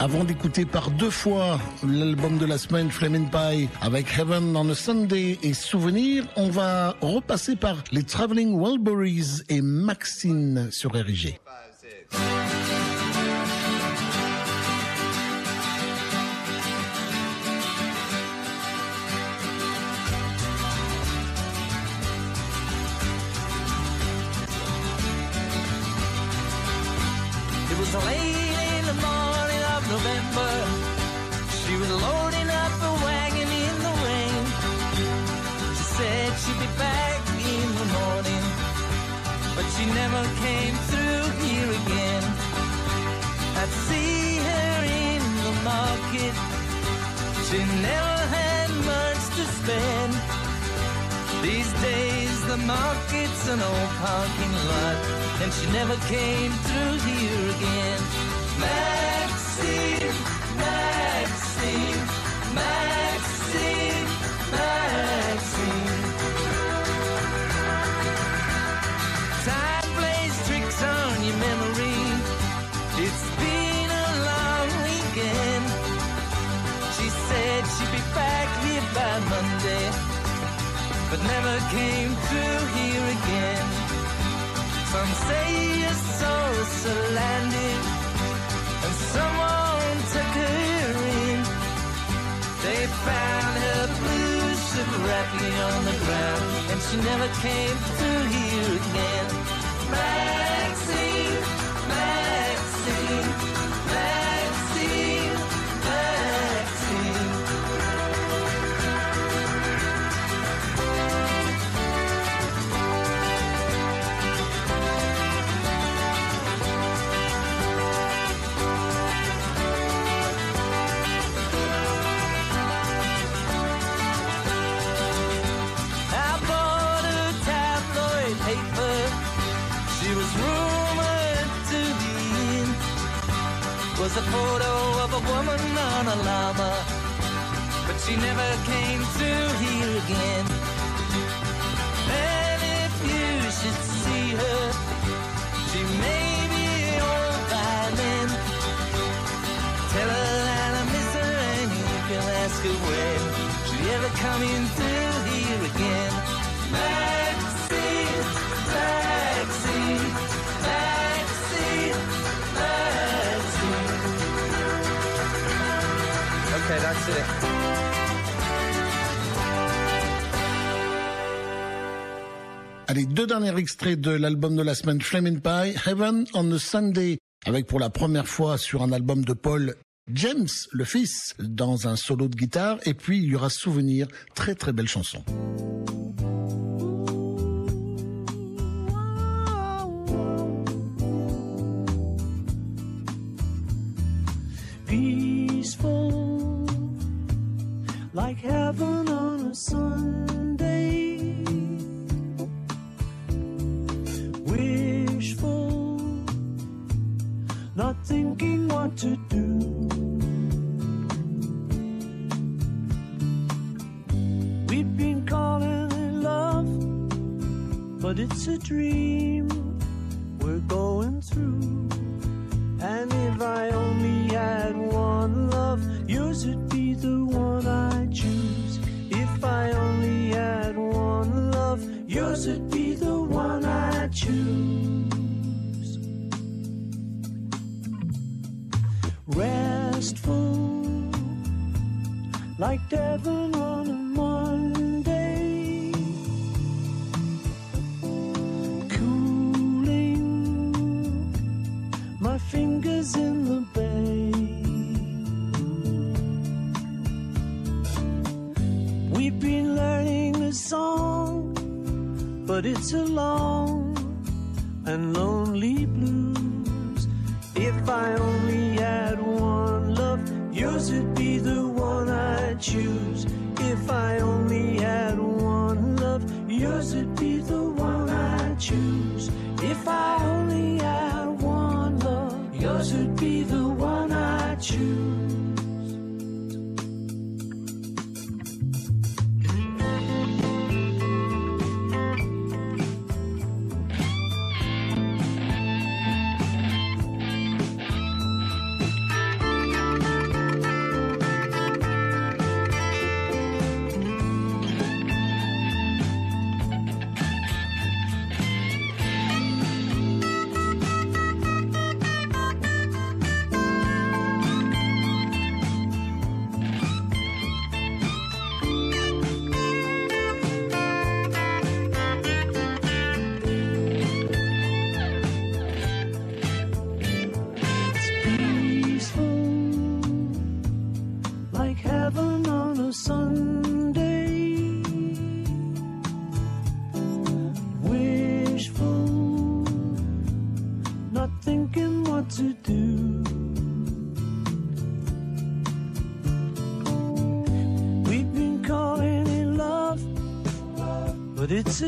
Avant d'écouter par deux fois l'album de la semaine Flamin' Pie avec Heaven on a Sunday et Souvenir, on va repasser par les Traveling Wilburys et Maxine sur RIG. Never came through here again. She never came through here again. And if you should see her, she may be by then. Tell her that I miss her and you can ask her when she ever coming through here again. Maxine, Maxine, Maxine, Maxine. Okay, that's it. Allez, deux derniers extraits de l'album de la semaine Flamin' Pie, Heaven on a Sunday, avec pour la première fois sur un album de Paul James, le fils, dans un solo de guitare, et puis il y aura Souvenir, très très belle chanson. peaceful, like heaven on a Sunday. Not thinking what to do. We've been calling love, but it's a dream we're going through. And if I only had one love, yours would be the one I choose. If I only had one love, yours would be the one I choose. Restful, like Devon on a Monday. Cooling, my fingers in the bay. We've been learning a song, but it's a long and lonely blues. If I only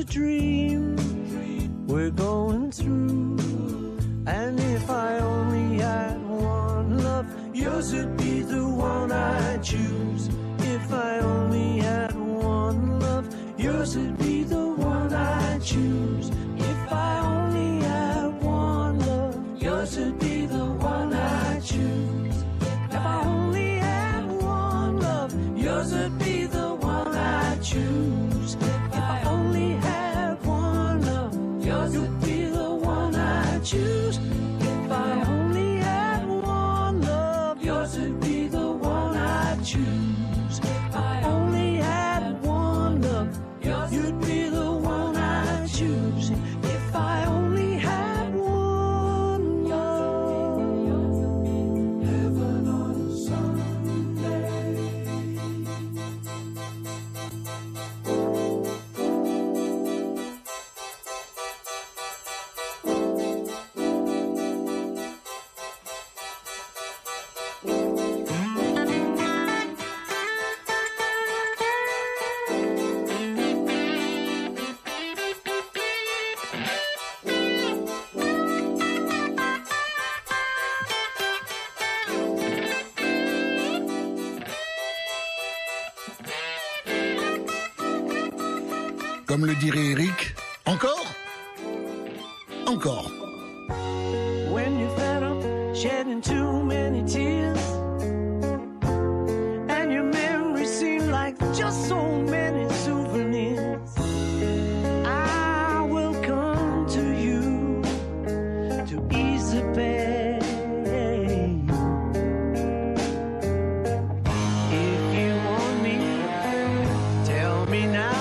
dream Comme le dirait Eric, encore? Encore. when you're fed up shedding too many tears and your memories seem like just so many souvenirs you pain. If you want me tell me now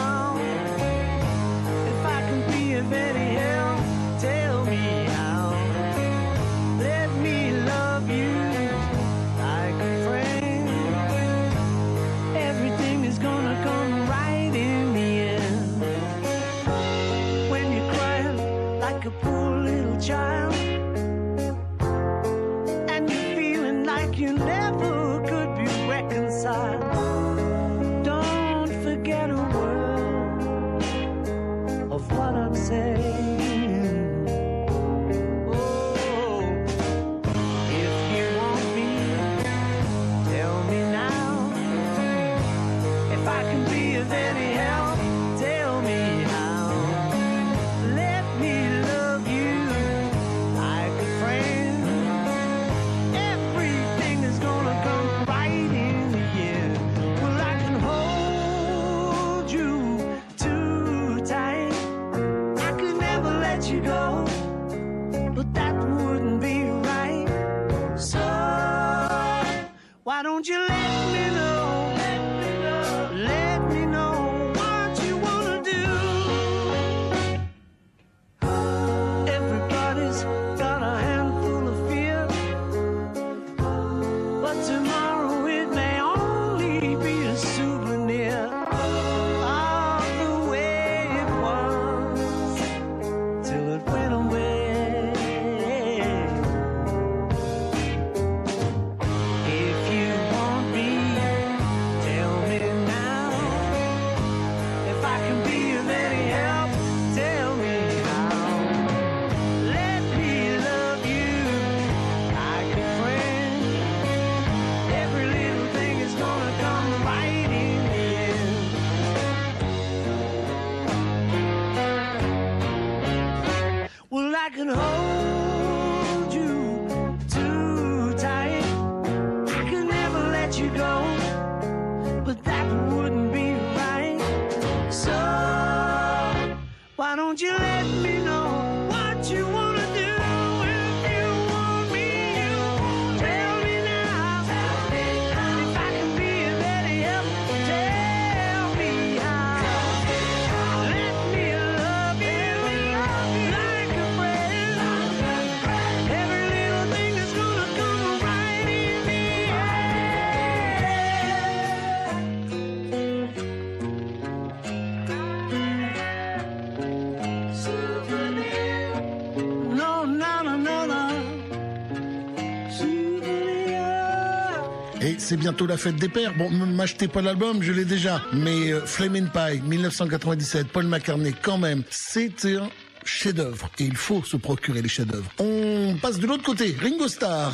c'est bientôt la fête des pères. Bon, ne m'achetez pas l'album, je l'ai déjà. Mais euh, Flaming Pie, 1997, Paul McCartney, quand même, c'est un chef-d'œuvre et il faut se procurer les chefs-d'œuvre. On passe de l'autre côté, Ringo Starr,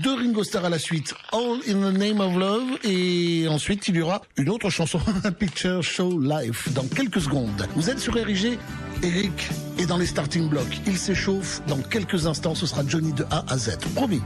deux Ringo Starr à la suite, All in the Name of Love et ensuite il y aura une autre chanson, *laughs* Picture Show Life, dans quelques secondes. Vous êtes sur RIG, Eric est dans les starting blocks, il s'échauffe, dans quelques instants ce sera Johnny de A à Z, promis.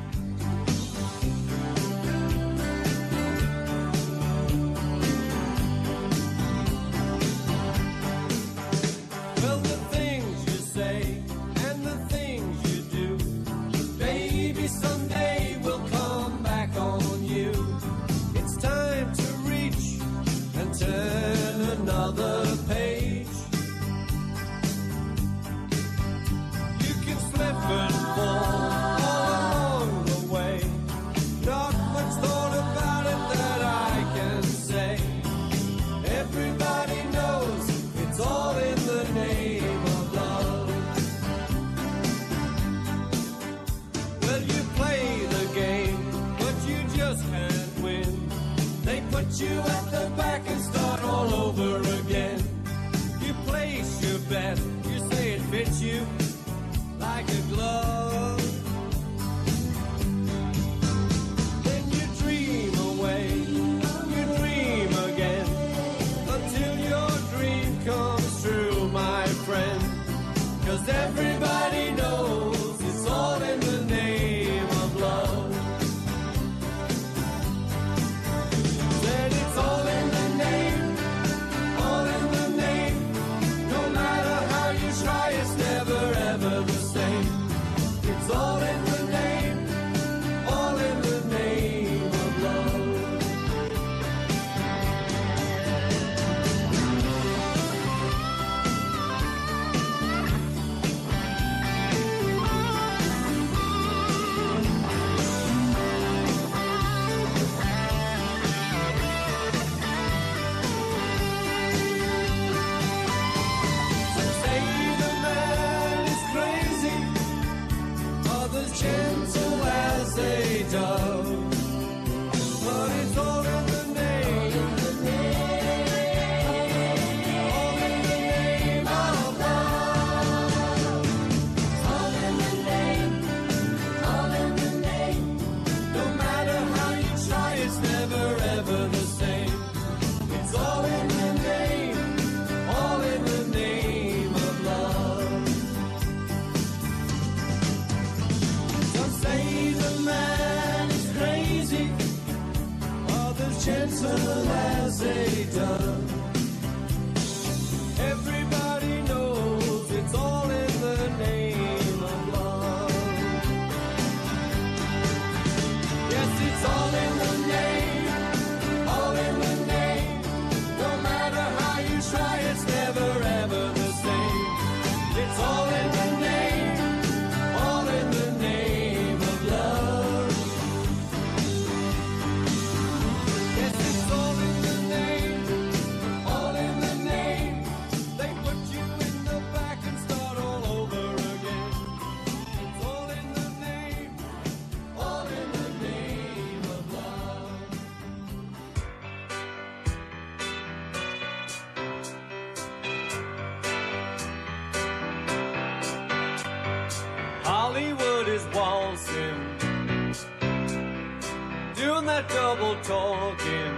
Double talking.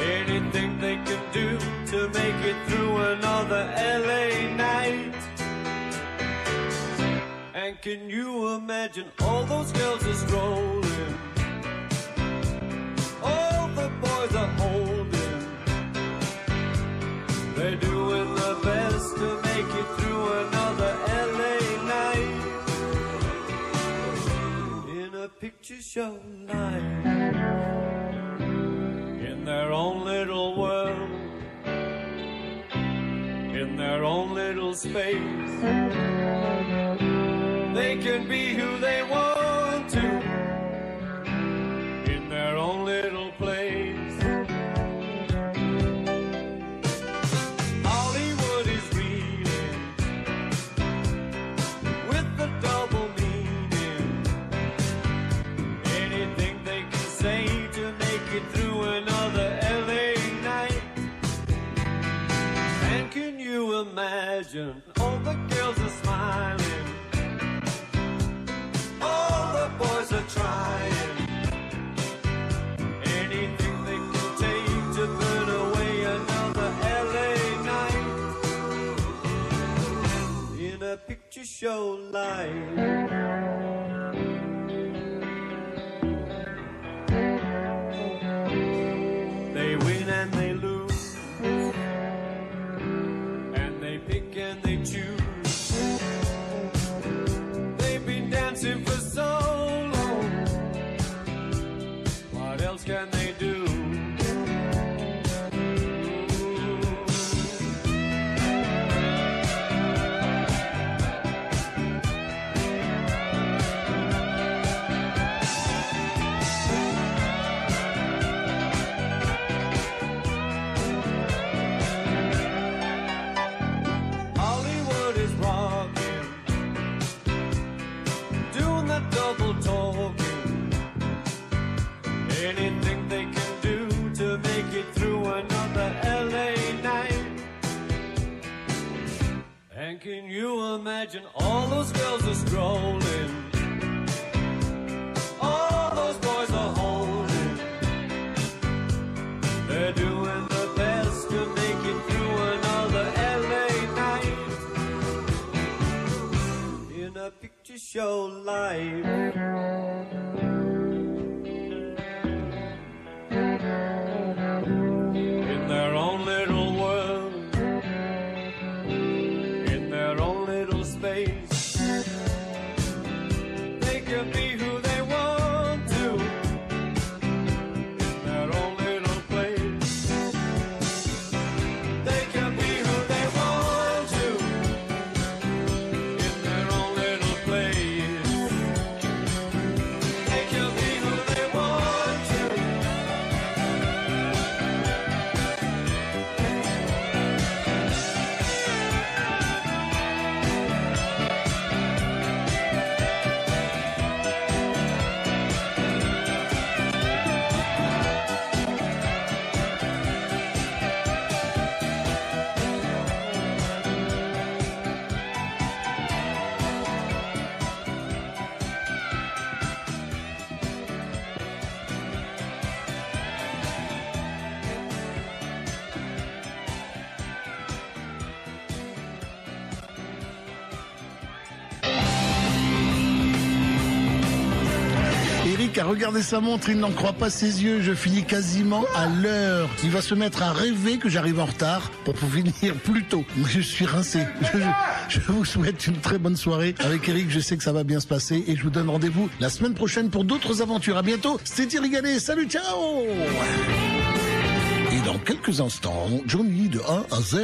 Anything they can do to make it through another LA night. And can you imagine all those girls are strolling? Picture show night. In their own little world. In their own little space. They can be who they want show light. And can you imagine all those girls are strolling? All those boys are holding. They're doing the best to make it through another LA night. In a picture show life. In their own little Regardé sa montre, il n'en croit pas ses yeux. Je finis quasiment à l'heure. Il va se mettre à rêver que j'arrive en retard pour finir *laughs* plus tôt. Je suis rincé. Je, vous souhaite une très bonne soirée. Avec Eric, je sais que ça va bien se passer et je vous donne rendez-vous la semaine prochaine pour d'autres aventures. À bientôt. C'était Thierry. Salut, ciao! Et dans quelques instants, Johnny de A à Z.